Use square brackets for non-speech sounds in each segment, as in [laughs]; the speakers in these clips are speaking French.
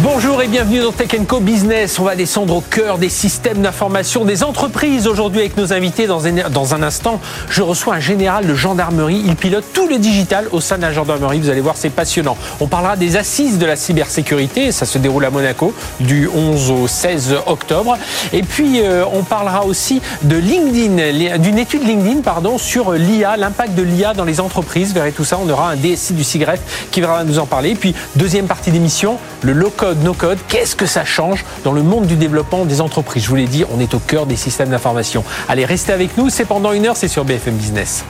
Bonjour et bienvenue dans Tech Co Business. On va descendre au cœur des systèmes d'information des entreprises aujourd'hui avec nos invités. Dans un, instant, je reçois un général de gendarmerie. Il pilote tout le digital au sein de la gendarmerie. Vous allez voir, c'est passionnant. On parlera des assises de la cybersécurité. Ça se déroule à Monaco du 11 au 16 octobre. Et puis, euh, on parlera aussi de LinkedIn, d'une étude LinkedIn pardon, sur l'IA, l'impact de l'IA dans les entreprises. Verrez tout ça. On aura un DSI du CIGREF qui va nous en parler. Et puis, deuxième partie d'émission, le low-code no code, qu'est-ce que ça change dans le monde du développement des entreprises? Je vous l'ai dit, on est au cœur des systèmes d'information. Allez, restez avec nous, c'est pendant une heure, c'est sur BFM Business.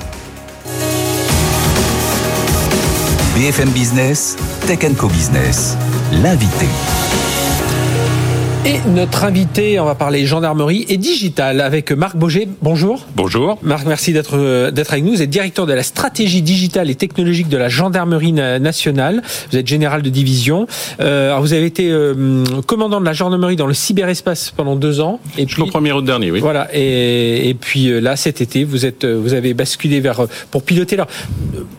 BFM Business, Tech Co Business, l'invité. Et notre invité, on va parler gendarmerie et digital avec Marc Boger. Bonjour. Bonjour. Marc, merci d'être euh, d'être avec nous. Vous êtes directeur de la stratégie digitale et technologique de la gendarmerie nationale. Vous êtes général de division. Euh, alors vous avez été euh, commandant de la gendarmerie dans le cyberespace pendant deux ans. Et Jusqu'au premier août dernier, oui. Voilà. Et, et puis euh, là, cet été, vous êtes vous avez basculé vers pour piloter. Alors,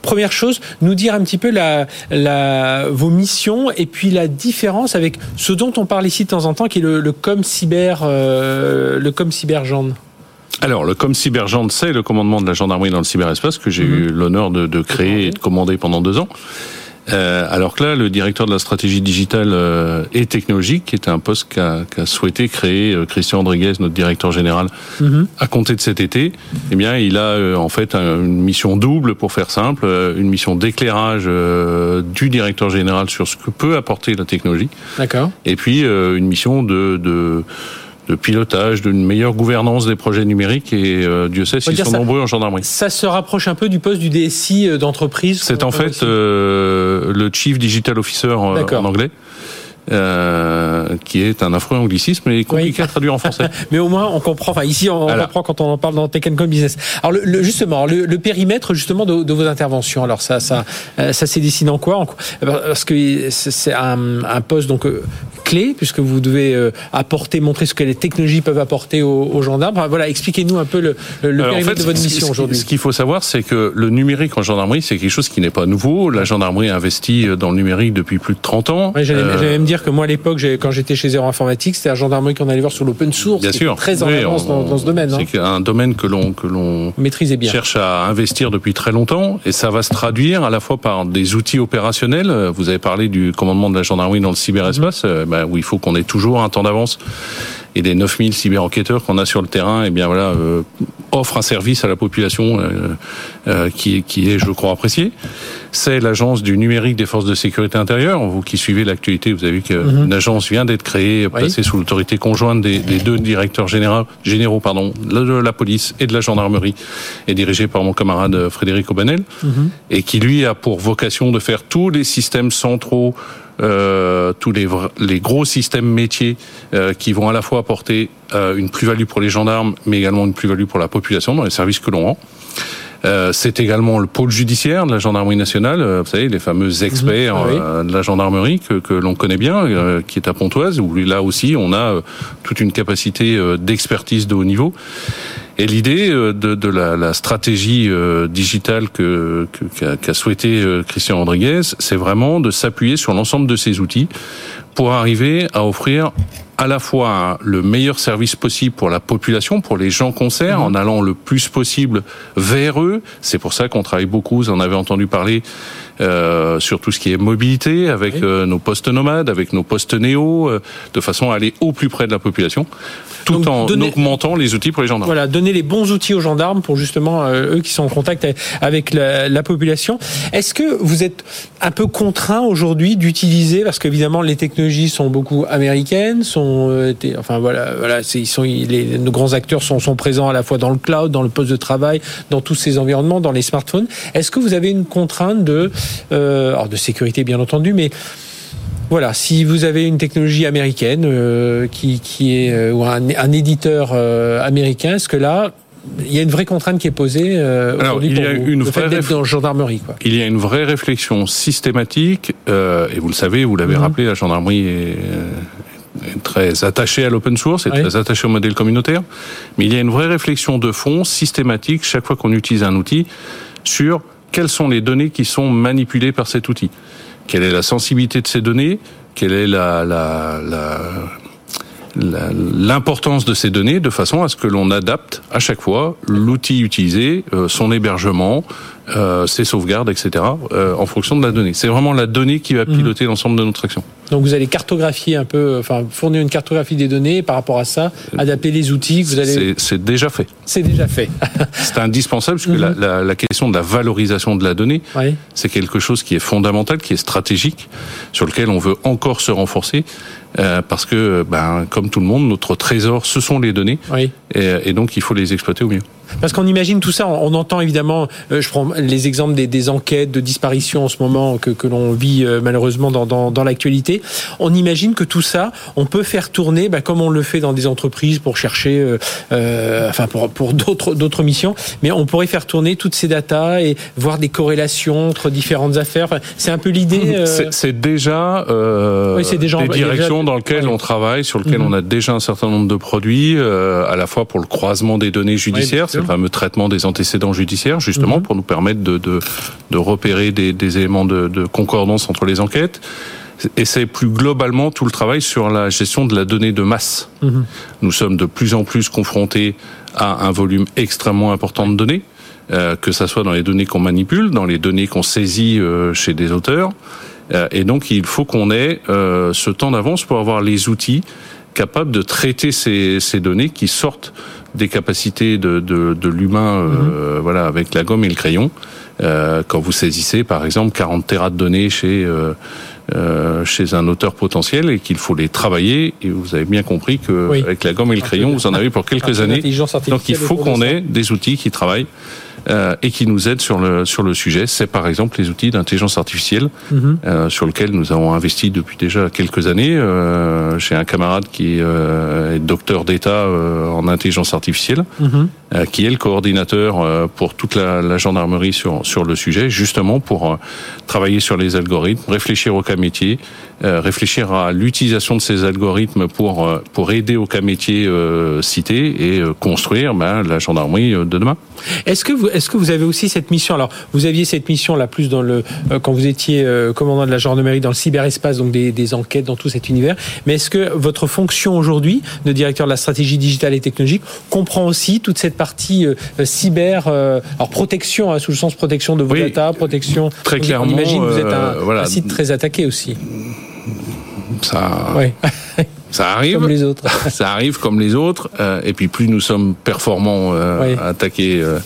première chose, nous dire un petit peu la, la vos missions et puis la différence avec ce dont on parle ici de temps en temps, qui le, com cyber, euh, le com alors, le Com Cybergende, c'est le commandement de la gendarmerie dans le cyberespace que j'ai mhm. eu l'honneur de, créer et de commander pendant deux ans. Euh, alors que là, le directeur de la stratégie digitale euh, et technologique, qui était un poste qu'a souhaité créer euh, Christian Rodriguez, notre directeur général, mhm. à compter de cet été, eh bien, il a en fait une mission double, pour faire simple, une mission d'éclairage du directeur général sur ce que peut apporter la technologie. D'accord. Et puis une mission de, de de pilotage, d'une meilleure gouvernance des projets numériques et euh, Dieu sait s'ils sont nombreux en gendarmerie. Ça se rapproche un peu du poste du DSI euh, d'entreprise C'est en fait euh, le Chief Digital Officer euh, en anglais. Euh, qui est un affreux anglicisme et compliqué à traduire en français. [laughs] Mais au moins, on comprend. Enfin, ici, on, comprend quand on en parle dans Tech Co Business. Alors, le, justement, le, le, périmètre justement de, de, vos interventions. Alors, ça, ça, ça s'est dessiné en quoi Parce que c'est un, un, poste donc clé puisque vous devez euh, apporter, montrer ce que les technologies peuvent apporter aux, gendarmes. Voilà, expliquez-nous un peu le, le périmètre de votre mission aujourd'hui. Ce qu'il faut savoir, c'est que le numérique en gendarmerie, c'est quelque chose qui n'est pas nouveau. La gendarmerie investit dans le numérique depuis plus de 30 ans. J'allais euh, même dire que moi, à l'époque, quand j'étais chez Zero Informatique, c'était la gendarmerie qu'on allait voir sur l'open source. Bien sûr. Très en avance dans, ce domaine. Hein. C'est un domaine que l'on que l'on maîtrise bien. Cherche à investir depuis très longtemps, et ça va se traduire à la fois par des outils opérationnels. Vous avez parlé du commandement de la gendarmerie dans le cyberespace. Mmh. Ben, où il faut qu'on ait toujours un temps d'avance et les 9000 cyber-enquêteurs qu'on a sur le terrain, et eh bien voilà, euh, offrent un service à la population euh, euh, qui, qui est, je crois, apprécié. C'est l'agence du numérique des forces de sécurité intérieure. Vous qui suivez l'actualité, vous avez vu qu'une mhm. agence vient d'être créée, passée sous l'autorité conjointe des, des, deux directeurs généraux, généraux pardon, de la police et de la gendarmerie, et dirigée par mon camarade Frédéric Aubanel, mhm. et qui lui a pour vocation de faire tous les systèmes centraux euh, tous les, les gros systèmes métiers euh, qui vont à la fois apporter euh, une plus-value pour les gendarmes, mais également une plus-value pour la population dans les services que l'on rend. Euh, c'est également le pôle judiciaire de la gendarmerie nationale, euh, vous savez, les fameux experts mhm. ah de la gendarmerie que, que l'on connaît bien, qui est à Pontoise, où là aussi on a toute une capacité d'expertise de haut niveau. Et l'idée de, de la, la, stratégie digitale que qu'a qu souhaité Christian Rodriguez, c'est vraiment de s'appuyer sur l'ensemble de ces outils pour arriver à offrir à la fois le meilleur service possible pour la population, pour les gens concernés, mhm. en allant le plus possible vers eux. C'est pour ça qu'on travaille beaucoup, vous en avez entendu parler, euh, sur tout ce qui est mobilité, avec euh, nos postes nomades, avec nos postes néo, euh, de façon à aller au plus près de la population, tout en augmentant les outils pour les gendarmes. Voilà, donner les bons outils aux gendarmes pour justement eux qui sont en contact avec la, la population. Est-ce que vous êtes un peu contraint aujourd'hui d'utiliser, parce qu'évidemment les technologies sont beaucoup américaines, sont euh, enfin voilà, voilà, ils sont, les, nos grands acteurs sont, sont présents à la fois dans le cloud, dans le poste de travail, dans tous ces environnements, dans les smartphones. Est-ce que vous avez une contrainte de, euh, alors de sécurité bien entendu, mais voilà, si vous avez une technologie américaine euh, qui, qui est ou un, un éditeur américain, est-ce que là il y a une vraie contrainte qui est posée aujourd'hui pour une le fait d'être dans gendarmerie. Quoi. Il y a une vraie réflexion systématique, et vous le savez, vous l'avez mhm. rappelé, la gendarmerie est, très attaché à l'open source et très attaché au modèle communautaire, mais il y a une vraie réflexion de fond systématique chaque fois qu'on utilise un outil sur quelles sont les données qui sont manipulées par cet outil? Quelle est la sensibilité de ces données? Quelle est l'importance de ces données de façon à ce que l'on adapte à chaque fois l'outil utilisé, euh, son hébergement, euh, ses sauvegardes, etc., euh, en fonction de la donnée. C'est vraiment la donnée qui va mhm. piloter l'ensemble de notre action. Donc vous allez cartographier un peu, enfin fournir une cartographie des données par rapport à ça, adapter les outils que vous allez. C'est déjà fait. C'est déjà fait. [laughs] c'est indispensable puisque que mhm. la, la, question de la valorisation de la donnée, c'est quelque chose qui est fondamental, qui est stratégique, sur lequel on veut encore se renforcer. Euh, parce que, ben, comme tout le monde, notre trésor, ce sont les données, oui. et, et donc il faut les exploiter au mieux. Parce qu'on imagine tout ça, on, entend évidemment, euh, je prends les exemples des, des, enquêtes de disparition en ce moment que, que l'on vit euh, malheureusement dans, dans, dans l'actualité. On imagine que tout ça, on peut faire tourner, bah, comme on le fait dans des entreprises pour chercher, euh, euh enfin pour, pour d'autres d'autres missions, mais on pourrait faire tourner toutes ces datas et voir des corrélations entre différentes affaires. Enfin, c'est un peu l'idée. C'est déjà, oui, déjà des directions dans lesquelles on travaille, sur lesquelles mhm. on a déjà un certain nombre de produits, à la fois pour le croisement des données judiciaires le fameux traitement des antécédents judiciaires, justement, mhm. pour nous permettre de, de, de repérer des, des éléments de, de, concordance entre les enquêtes. Et c'est plus globalement tout le travail sur la gestion de la donnée de masse. Mhm. Nous sommes de plus en plus confrontés à un volume extrêmement important de données, euh, que ça soit dans les données qu'on manipule, dans les données qu'on saisit euh, chez des auteurs. Euh, et donc il faut qu'on ait ce temps d'avance pour avoir les outils capables de traiter ces, ces données qui sortent des capacités de, de, de l'humain, euh, mhm. voilà, avec la gomme et le crayon. Euh, quand vous saisissez, par exemple, 40 terras de données chez euh, euh, chez un auteur potentiel et qu'il faut les travailler. Et vous avez bien compris que avec la gomme et le crayon, vous en avez pour [laughs] quelques années. Donc il faut qu'on ait des outils qui travaillent euh, et qui nous aident sur le sur le sujet. C'est par exemple les outils d'intelligence artificielle mhm. euh, sur lesquels nous avons investi depuis déjà quelques années euh, chez un camarade qui est docteur d'État en intelligence artificielle, mhm. Qui est le coordinateur pour toute la, la, gendarmerie sur sur le sujet, justement pour travailler sur les algorithmes, réfléchir au cas métier, réfléchir à l'utilisation de ces algorithmes pour pour aider au cas métier cité et construire ben, la gendarmerie de demain. Est-ce que vous est-ce que vous avez aussi cette mission? Alors, vous aviez cette mission là plus dans le euh, quand vous étiez euh, commandant de la gendarmerie dans le cyberespace, donc des, enquêtes dans tout cet univers. Mais est-ce que votre fonction aujourd'hui de directeur de la stratégie digitale et technologique comprend aussi toute cette partie euh, cyber, alors protection hein, sous le sens protection de vos data, protection. Très clairement. On imagine que vous êtes un, site très attaqué aussi. Ça. Oui. [laughs] Ça arrive. Comme les autres. [laughs] ça arrive comme les autres. Euh, et puis plus nous sommes performants euh, à attaquer euh,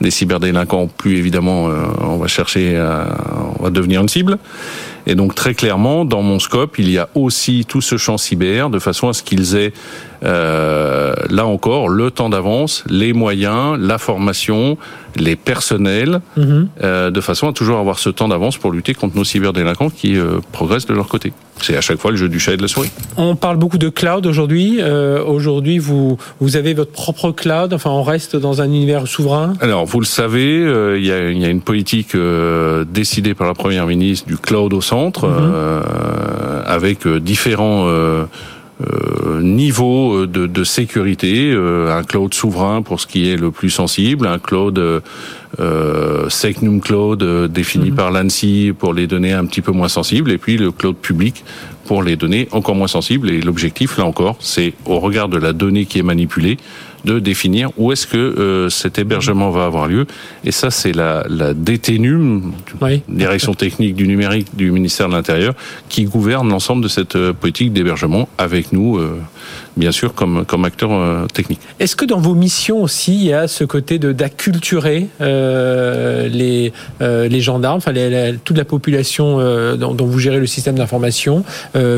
des cyberdélinquants, plus évidemment on va chercher, on va devenir une cible. Et donc très clairement, dans mon scope, il y a aussi tout ce champ cyber, de façon à ce qu'ils aient, là encore, le temps d'avance, les moyens, la formation, les personnels, mhm. de façon à toujours avoir ce temps d'avance pour lutter contre nos cyberdélinquants qui progressent de leur côté. C'est à chaque fois le jeu du chat et de la souris. On parle beaucoup de cloud aujourd'hui. Euh, aujourd'hui, vous, vous avez votre propre cloud. Enfin, on reste dans un univers souverain. Alors, vous le savez, euh, il, y a, y, a, une politique euh, décidée par la première ministre du cloud au centre, mhm. euh, avec différents euh, niveau de, de sécurité, euh, un cloud souverain pour ce qui est le plus sensible, un cloud euh, Secnum Cloud euh, défini mhm. par l'ANSI pour les données un petit peu moins sensibles, et puis le cloud public pour les données encore moins sensibles. Et l'objectif, là encore, c'est au regard de la donnée qui est manipulée, de définir où est-ce que euh, cet hébergement va avoir lieu. Et ça, c'est la, la DTNUM, Direction technique du numérique du ministère de l'Intérieur, qui gouverne l'ensemble de cette euh, politique d'hébergement avec nous, euh, bien sûr, comme, comme acteur technique. Est-ce que dans vos missions aussi, il y a ce côté d'acculturer les, les gendarmes, enfin toute la population dont, dont, vous gérez le système d'information,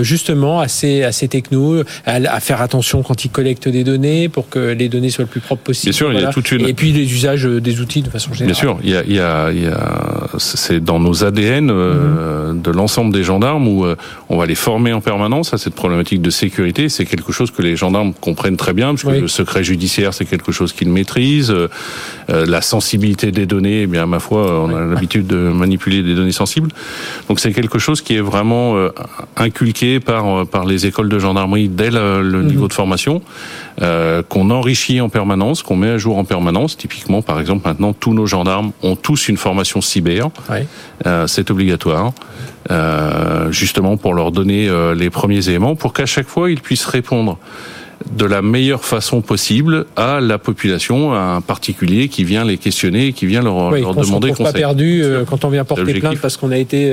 justement à ces, à ces technos, à, à faire attention quand ils collectent des données pour que les données soient le plus propres possible? Bien sûr, il y a toute une... Et puis les usages euh, des outils de façon générale. Bien sûr, il y a, il y a, il y a c'est dans nos ADN euh, mhm. de l'ensemble des gendarmes où euh, on va les former en permanence à cette problématique de sécurité. C'est quelque chose que les gendarmes comprennent très bien, parce que le secret judiciaire, c'est quelque chose qu'ils maîtrisent. la sensibilité des données, eh bien, ma foi, on a l'habitude de manipuler des données sensibles. Donc c'est quelque chose qui est vraiment euh, inculqué par, par les écoles de gendarmerie dès le, mhm. niveau de formation, euh, qu'on enrichit en permanence, qu'on met à jour en permanence. Typiquement, par exemple, maintenant, tous nos gendarmes ont tous une formation cyber. Euh, c'est obligatoire. Euh, justement pour leur donner euh, les premiers éléments, pour qu'à chaque fois ils puissent répondre de la meilleure façon possible à la population, à un particulier qui vient les questionner, qui vient leur, leur demander conseil. pas perdu euh, quand on vient porter plainte parce qu'on a été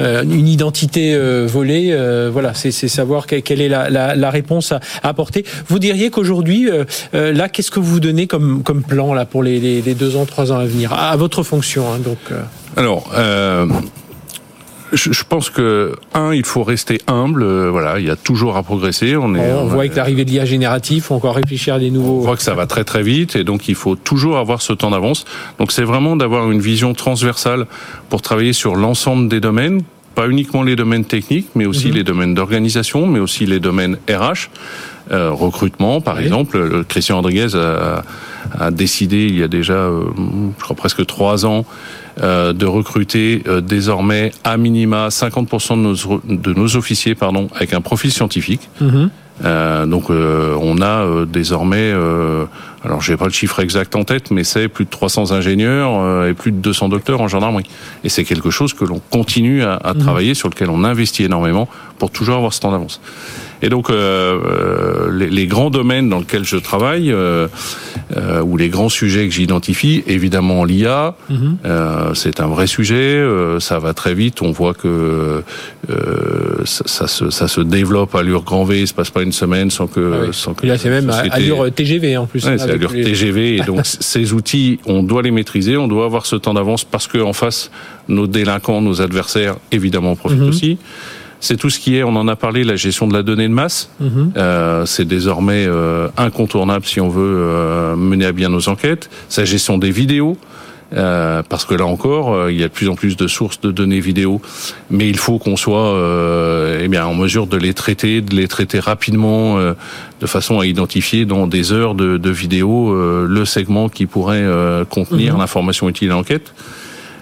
euh, une identité euh, volée. voilà, c'est savoir quelle est la, la, la, réponse à, apporter. Vous diriez qu'aujourd'hui, là, qu'est-ce que vous donnez comme, comme plan là pour les, les, les, deux ans, trois ans à venir à, votre fonction hein, donc. Alors je, pense que un, il faut rester humble. Euh, voilà, il y a toujours à progresser. On, est, on, voit avec l'arrivée de l'IA génératif, faut encore réfléchir à des nouveaux. On voit que ça va très très vite et donc il faut toujours avoir ce temps d'avance. Donc c'est vraiment d'avoir une vision transversale pour travailler sur l'ensemble des domaines pas uniquement les domaines techniques, mais aussi mhm. les domaines d'organisation, mais aussi les domaines RH, euh, recrutement, par exemple. Christian Rodriguez a, a, décidé il y a déjà, euh, je crois presque trois ans, euh, de recruter euh, désormais à minima 50% de nos, de nos officiers pardon, avec un profil scientifique. Mhm. Euh, donc euh, on a euh, désormais, alors j'ai pas le chiffre exact en tête, mais c'est plus de 300 ingénieurs et plus de 200 docteurs en gendarmerie. Et c'est quelque chose que l'on continue à, à mhm. travailler, sur lequel on investit énormément pour toujours avoir ce temps d'avance. Et donc, euh, euh, les, les, grands domaines dans lesquels je travaille, euh, euh ou les grands sujets que j'identifie, évidemment l'IA, mhm. c'est un vrai sujet, ça va très vite, on voit que ça, ça, se, ça se développe à l'allure grand V, il se passe pas une semaine sans que... Ah sans que là, c'est même à allure TGV en plus. Ouais, allure TGV, et donc ces outils, on doit les maîtriser, on doit avoir ce temps d'avance parce qu'en face, nos délinquants, nos adversaires, évidemment, profitent mhm. aussi c'est tout ce qui est, on en a parlé, la gestion de la donnée de masse. Mhm. Euh, c'est désormais euh, incontournable si on veut euh, mener à bien nos enquêtes. Sa gestion des vidéos. Parce que là encore, il y a de plus en plus de sources de données vidéo, mais il faut qu'on soit eh bien en mesure de les traiter, de les traiter rapidement, de façon à identifier dans des heures de, de vidéo le segment qui pourrait contenir mhm. l'information utile à l'enquête.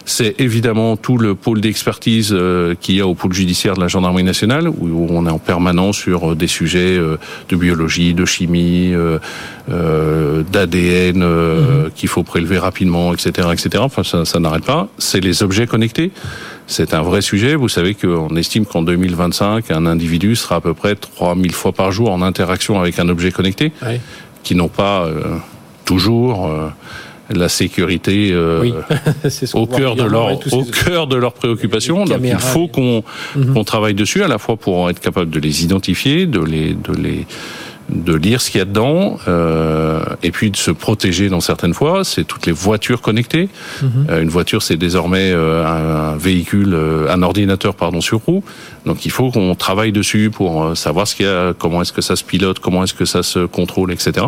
C'est évidemment tout le pôle d'expertise euh, qu'il y a au pôle judiciaire de la gendarmerie nationale, où on est en permanence sur euh, des sujets euh, de biologie, de chimie, d'ADN mhm. qu'il faut prélever rapidement, etc., etc. Enfin, ça, ça n'arrête pas. C'est les objets connectés. C'est un vrai sujet. Vous savez qu'on estime qu'en 2025, un individu sera à peu près 3000 fois par jour en interaction avec un objet connecté, qui n'ont pas toujours la sécurité euh, [laughs] au cœur de leur au cœur de leurs préoccupations. Donc il faut qu'on qu'on travaille dessus à la fois pour être capable de les identifier, de les de les de lire ce qu'il y a dedans, euh, et puis de se protéger dans certaines fois. C'est toutes les voitures connectées. Mhm. Euh, une voiture, c'est désormais euh, un, véhicule, euh, un ordinateur pardon sur roue. Donc il faut qu'on travaille dessus pour savoir ce qu'il y a, comment est-ce que ça se pilote, comment est-ce que ça se contrôle, etc.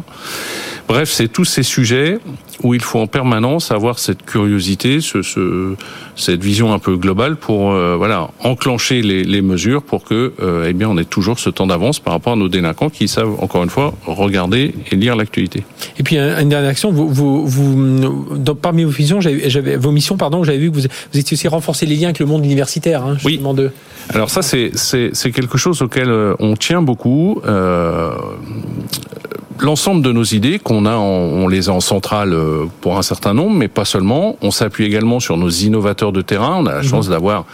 Bref, c'est tous ces sujets où il faut en permanence avoir cette curiosité, ce, ce cette vision un peu globale pour voilà enclencher les, les, mesures pour que eh bien on ait toujours ce temps d'avance par rapport à nos délinquants qui savent encore une fois, regarder et lire l'actualité. Et puis une dernière action, vous, vous, vous dans, parmi vos missions, j'avais, vos missions, pardon, j'avais vu que vous, vous étiez aussi renforcer les liens avec le monde universitaire. Hein, oui. De... Alors ça, c'est, c'est, quelque chose auquel euh, on tient beaucoup. Euh, L'ensemble de nos idées qu'on a, on les a en centrale euh, pour un certain nombre, mais pas seulement. On s'appuie également sur nos innovateurs de terrain. On a la mhm. chance d'avoir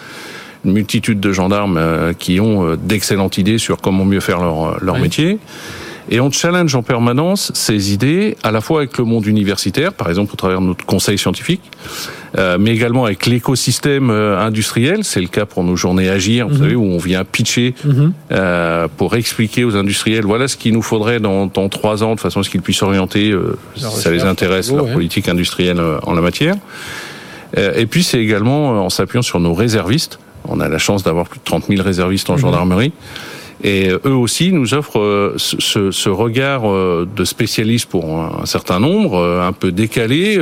une multitude de gendarmes euh, qui ont d'excellentes idées sur comment mieux faire leur, leur métier. Et on challenge en permanence ces idées, à la fois avec le monde universitaire, par exemple au travers de notre conseil scientifique, euh, mais également avec l'écosystème euh, industriel. C'est le cas pour nos journées Agir, vous mhm. savez, où on vient pitcher mhm. euh, pour expliquer aux industriels, voilà ce qu'il nous faudrait dans, dans trois ans, de façon à ce qu'ils puissent orienter, si ça les intéresse, leur politique industrielle en la matière. et puis c'est également en s'appuyant sur nos réservistes. On a la chance d'avoir plus de 30 000 réservistes en mhm. gendarmerie. Et eux aussi nous offrent euh, ce, ce regard euh, de spécialistes pour un certain nombre, euh, un peu décalé,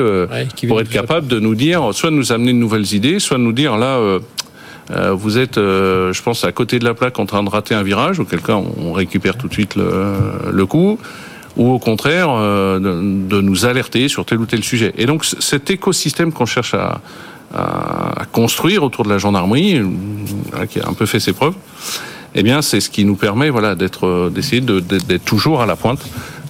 pour être capable de nous dire, soit de nous amener de nouvelles idées, soit de nous dire là. vous êtes, je pense, à côté de la plaque en train de rater un virage, auquel cas on récupère tout de suite le, le coup ou au contraire de, de, nous alerter sur tel ou tel sujet. Et donc cet écosystème qu'on cherche à, à, construire autour de la gendarmerie, qui a un peu fait ses preuves, eh bien, c'est ce qui nous permet, voilà, d'être, d'essayer d'être toujours à la pointe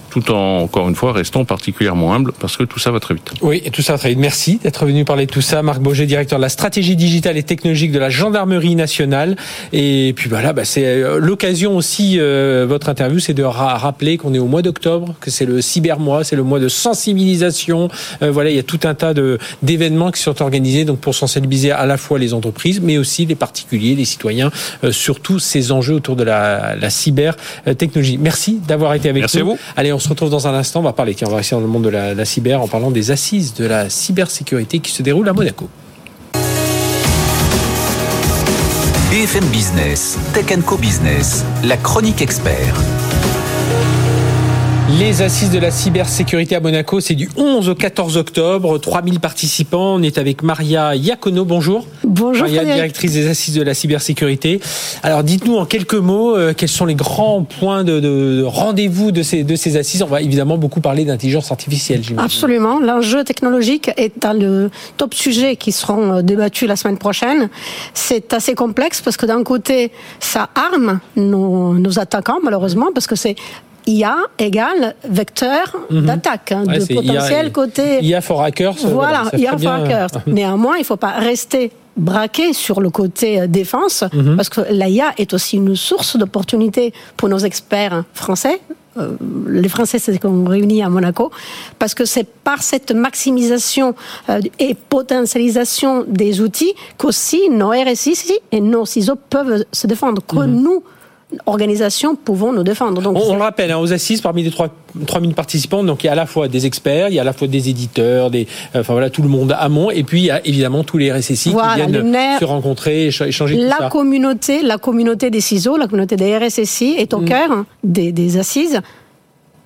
tout en, encore une fois, restant particulièrement humble parce que tout ça va très vite. Oui, et tout ça va très vite. Merci d'être venu parler de tout ça. Marc Boger, directeur de la stratégie digitale et technologique de la gendarmerie nationale. Et puis voilà, bah, c'est euh, l'occasion aussi, euh, votre interview, c'est de rappeler qu'on est au mois d'octobre, que c'est le cybermois, c'est le mois de sensibilisation. Euh, voilà, il y a tout un tas de, d'événements qui sont organisés donc pour sensibiliser à la fois les entreprises, mais aussi les particuliers, les citoyens, sur tous ces enjeux autour de la, la cybertechnologie. Merci d'avoir été avec nous. Merci à vous. Allez, on se retrouve dans un instant. On va parler, on va rester dans le monde de la, cyber en parlant des assises de la cybersécurité qui se déroulent à Monaco. BFM Business, Tech Co Business, la chronique expert. Les assises de la cybersécurité à Monaco, c'est du 11 au 14 octobre. 3000 participants. On est avec Maria Iacono. Bonjour. Bonjour. Maria, directrice des assises de la cybersécurité. Alors, dites-nous en quelques mots, euh, quels sont les grands points de, rendez-vous de ces, de ces assises On va évidemment beaucoup parler d'intelligence artificielle, j'imagine. Absolument. L'enjeu technologique est dans le top sujet qui seront euh, débattus la semaine prochaine. C'est assez complexe parce que d'un côté, ça arme nos, nos attaquants, malheureusement, parce que c'est IA égale vecteur mhm. d'attaque, hein, de potentiel côté. IA for hackers. Voilà, IA for hackers. [laughs] Néanmoins, il ne faut pas rester braqué sur le côté euh, défense, mhm. parce que l'IA est aussi une source d'opportunités pour nos experts français. Euh, les Français se sont réunis à Monaco, parce que c'est par cette maximisation euh, et potentialisation des outils qu'aussi nos RSI et nos CISO peuvent se défendre, que mhm. nous, organisations pouvons nous défendre. Donc, on, le rappelle, hein, aux assises, parmi les 3, 3000 participants, donc il y a à la fois des experts, il y a à la fois des éditeurs, des, enfin voilà, tout le monde amont, et puis il y a évidemment tous les RSSI qui viennent se rencontrer, échanger la tout ça. communauté, la communauté des CISO, la communauté des RSSI est au mm. cœur hein, des, assises.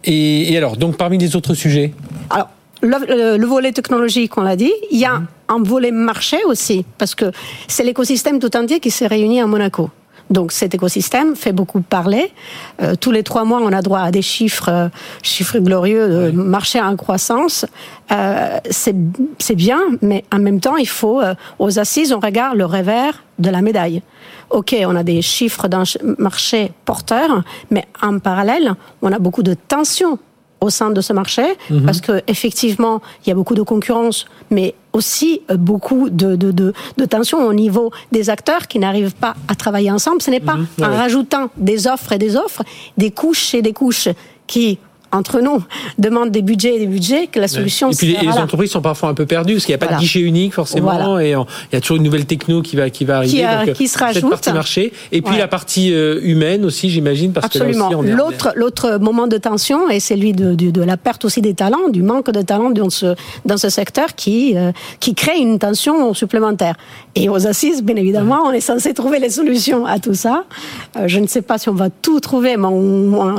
Et, alors, donc parmi les autres sujets Alors, le, volet technologique, on l'a dit. Il y a mm. un volet marché aussi, parce que c'est l'écosystème tout entier qui s'est réuni à Monaco. Donc cet écosystème fait beaucoup parler. Euh, tous les trois mois, on a droit à des chiffres, euh, chiffres glorieux de marché en croissance. Euh, c'est bien, mais en même temps, il faut, aux assises, on regarde le revers de la médaille. OK, on a des chiffres d'un marché porteur, mais en parallèle, on a beaucoup de tensions au sein de ce marché, mhm. parce que effectivement, il y a beaucoup de concurrence, mais aussi euh, beaucoup de, de, de, de tensions au niveau des acteurs qui n'arrivent pas à travailler ensemble. Ce n'est pas mhm. en rajoutant des offres et des offres, des couches et des couches qui entre nous, demande des budgets et des budgets, que la solution. Et puis les, entreprises sont parfois un peu perdues parce qu'il n'y a pas de guichet unique forcément, et il y a toujours une nouvelle techno qui va qui va arriver. Qui, euh, qui se rajoute. Cette partie marché, et puis la partie euh, humaine aussi, j'imagine, parce Absolument. que l'autre l'autre moment de tension est celui de, de, de, la perte aussi des talents, du manque de talents dans ce dans ce secteur qui euh, qui crée une tension supplémentaire. Et aux assises, bien évidemment, on est censé trouver les solutions à tout ça. je ne sais pas si on va tout trouver, mais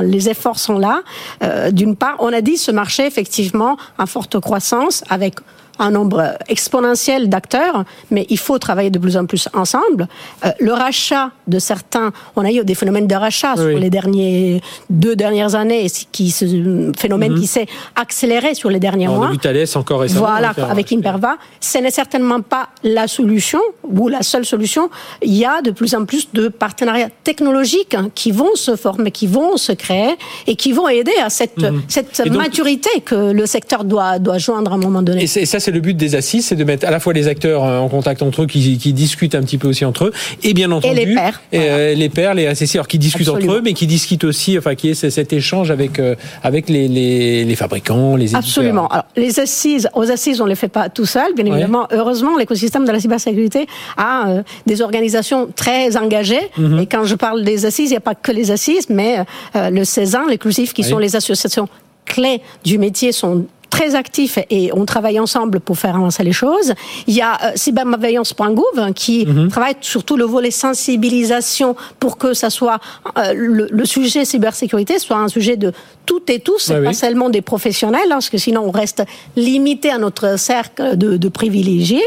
les efforts sont là. Euh, d'une part, on a dit ce marché effectivement en forte croissance avec un nombre exponentiel d'acteurs, mais il faut travailler de plus en plus ensemble. Euh, le rachat de certains, on a eu des phénomènes de rachat sur les derniers deux dernières années, qui ce phénomène mhm. qui s'est accéléré sur les derniers mois. Vu Thales encore récemment. Voilà, avec Imperva. Ce n'est certainement pas la solution ou la seule solution. Il y a de plus en plus de partenariats technologiques hein, qui vont se former, qui vont se créer et qui vont aider à cette, mhm. cette maturité que le secteur doit, doit joindre à un moment donné. Et, ça, c'est le but des assises, c'est de mettre à la fois les acteurs euh, en contact entre eux, qui, qui, discutent un petit peu aussi entre eux, et bien entendu et les pairs, euh, les pairs, les associés, alors qui discutent entre eux, mais qui discutent aussi, enfin qui est cet échange avec euh, avec les, les, les, fabricants, les éditeurs. Absolument. Alors les assises, aux assises, on les fait pas tout seul, bien évidemment. Heureusement, l'écosystème de la cybersécurité a des organisations très engagées. Mhm. Et quand je parle des assises, il n'y a pas que les assises, mais le Cézanne, l'inclusif, qui sont les associations clés du métier sont très actifs et on travaille ensemble pour faire avancer les choses. Il y a euh, cybermalveillance.gouv qui mhm. travaille surtout le volet sensibilisation pour que ça soit euh, le, sujet cybersécurité soit un sujet de toutes et tous, c'est pas seulement des professionnels, hein, parce que sinon on reste limité à notre cercle de, de, privilégiés.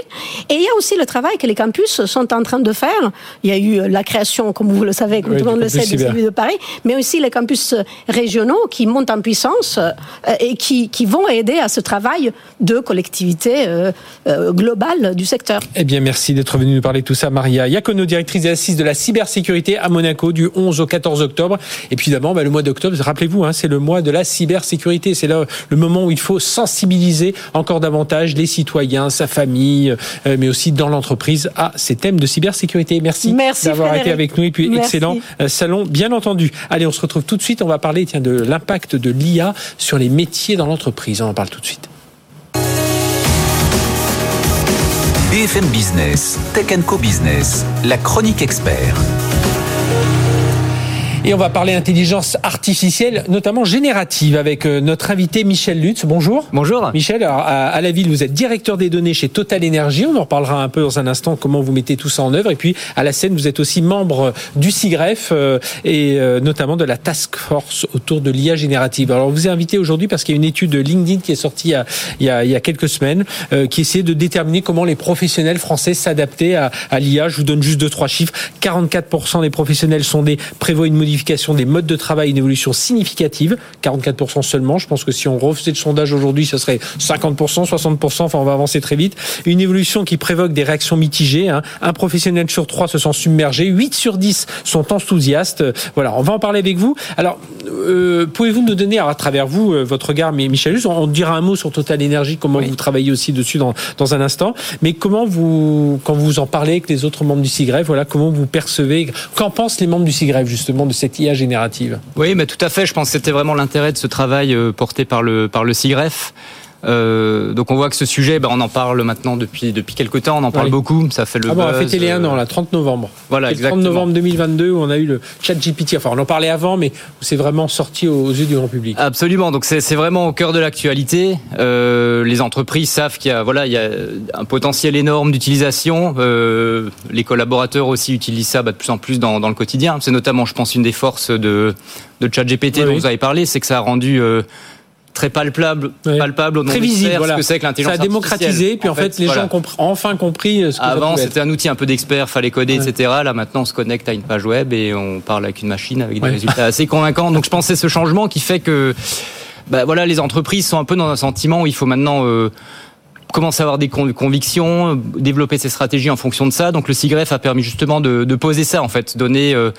Et il y a aussi le travail que les campus sont en train de faire. Il y a eu la création, comme vous le savez, comme tout le monde le sait, du CELU de Paris, mais aussi les campus régionaux qui montent en puissance euh, et qui, qui, vont aider à ce travail de collectivité euh, euh, globale du secteur. Eh bien, merci d'être venu nous parler de tout ça, Maria Iacono, directrice des assises de la cybersécurité à Monaco du 11 au 14 octobre. Et puis d'abord, bah, le mois d'octobre, rappelez-vous, hein, c'est le mois de la cybersécurité. C'est là le moment où il faut sensibiliser encore davantage les citoyens, sa famille, euh, mais aussi dans l'entreprise à ces thèmes de cybersécurité. Merci, d'avoir été avec nous et puis excellent euh, salon, bien entendu. Allez, on se retrouve tout de suite. On va parler tiens, de l'impact de l'IA sur les métiers dans l'entreprise. On en parle tout de suite. BFM Business, Tech Co Business, la chronique expert. Et on va parler intelligence artificielle, notamment générative, avec euh, notre invité Michel Lutz. Bonjour. Bonjour. Michel, à la ville, vous êtes directeur des données chez Total Energy. On en reparlera un peu dans un instant comment vous mettez tout ça en œuvre. Et puis à la scène, vous êtes aussi membre du CIGREF euh, et euh, notamment de la task force autour de l'IA générative. Alors, on vous ai invité aujourd'hui parce qu'il y a une étude de LinkedIn qui est sortie il y a, quelques semaines qui essayait de déterminer comment les professionnels français s'adaptaient à, à l'IA. Je vous donne juste deux, trois chiffres. 44% des professionnels sondés prévoient une modification des modes de travail, une évolution significative, 44% seulement. Je pense que si on refaisait le sondage aujourd'hui, ce serait 50%, 60%, enfin on va avancer très vite. Une évolution qui provoque des réactions mitigées. Hein. Un professionnel sur trois se sent submergé, 8 sur 10 sont enthousiastes. Voilà, on va en parler avec vous. Alors, euh, pouvez-vous nous donner, à travers vous, euh, votre regard, mais Michel on, on dira un mot sur Total Energy, comment vous travaillez aussi dessus dans, dans un instant, mais comment vous, quand vous en parlez avec les autres membres du CIGREF, voilà, comment vous percevez, qu'en pensent les membres du CIGREF justement de cette IA générative. Oui, mais tout à fait. Je pense que c'était vraiment l'intérêt de ce travail euh, porté par le, par le CIGREF. Euh, donc on voit que ce sujet, ben, on en parle maintenant depuis depuis quelques temps, on en parle beaucoup. Ça fait le. Ah bon, on a fêté les 1 an, 30 novembre. Voilà, exactement. 30 novembre 2022 où on a eu le Chat GPT. Enfin, on en parlait avant, mais c'est vraiment sorti aux yeux du grand public. Absolument. Donc c'est vraiment au cœur de l'actualité. Euh, les entreprises savent qu'il y a voilà il y a un potentiel énorme d'utilisation. Euh, les collaborateurs aussi utilisent ça bah, de plus en plus dans, dans le quotidien. C'est notamment, je pense, une des forces de de ChatGPT dont vous avez parlé, c'est que ça a rendu euh, très palpable, palpable au très visible, voilà. ce que c'est que l'intelligence Ça a démocratisé, puis en, fait, les gens ont enfin compris euh, ce que Avant, c'était un outil un peu d'expert, fallait coder, etc. Là, maintenant, on se connecte à une page web et on parle avec une machine avec des résultats assez convaincants. Donc, je pense que c'est ce changement qui fait que, bah, voilà, les entreprises sont un peu dans un sentiment où il faut maintenant euh, commencer à avoir des convictions, développer ses stratégies en fonction de ça. Donc, le CIGREF a permis justement de, de poser ça, en fait, donner euh,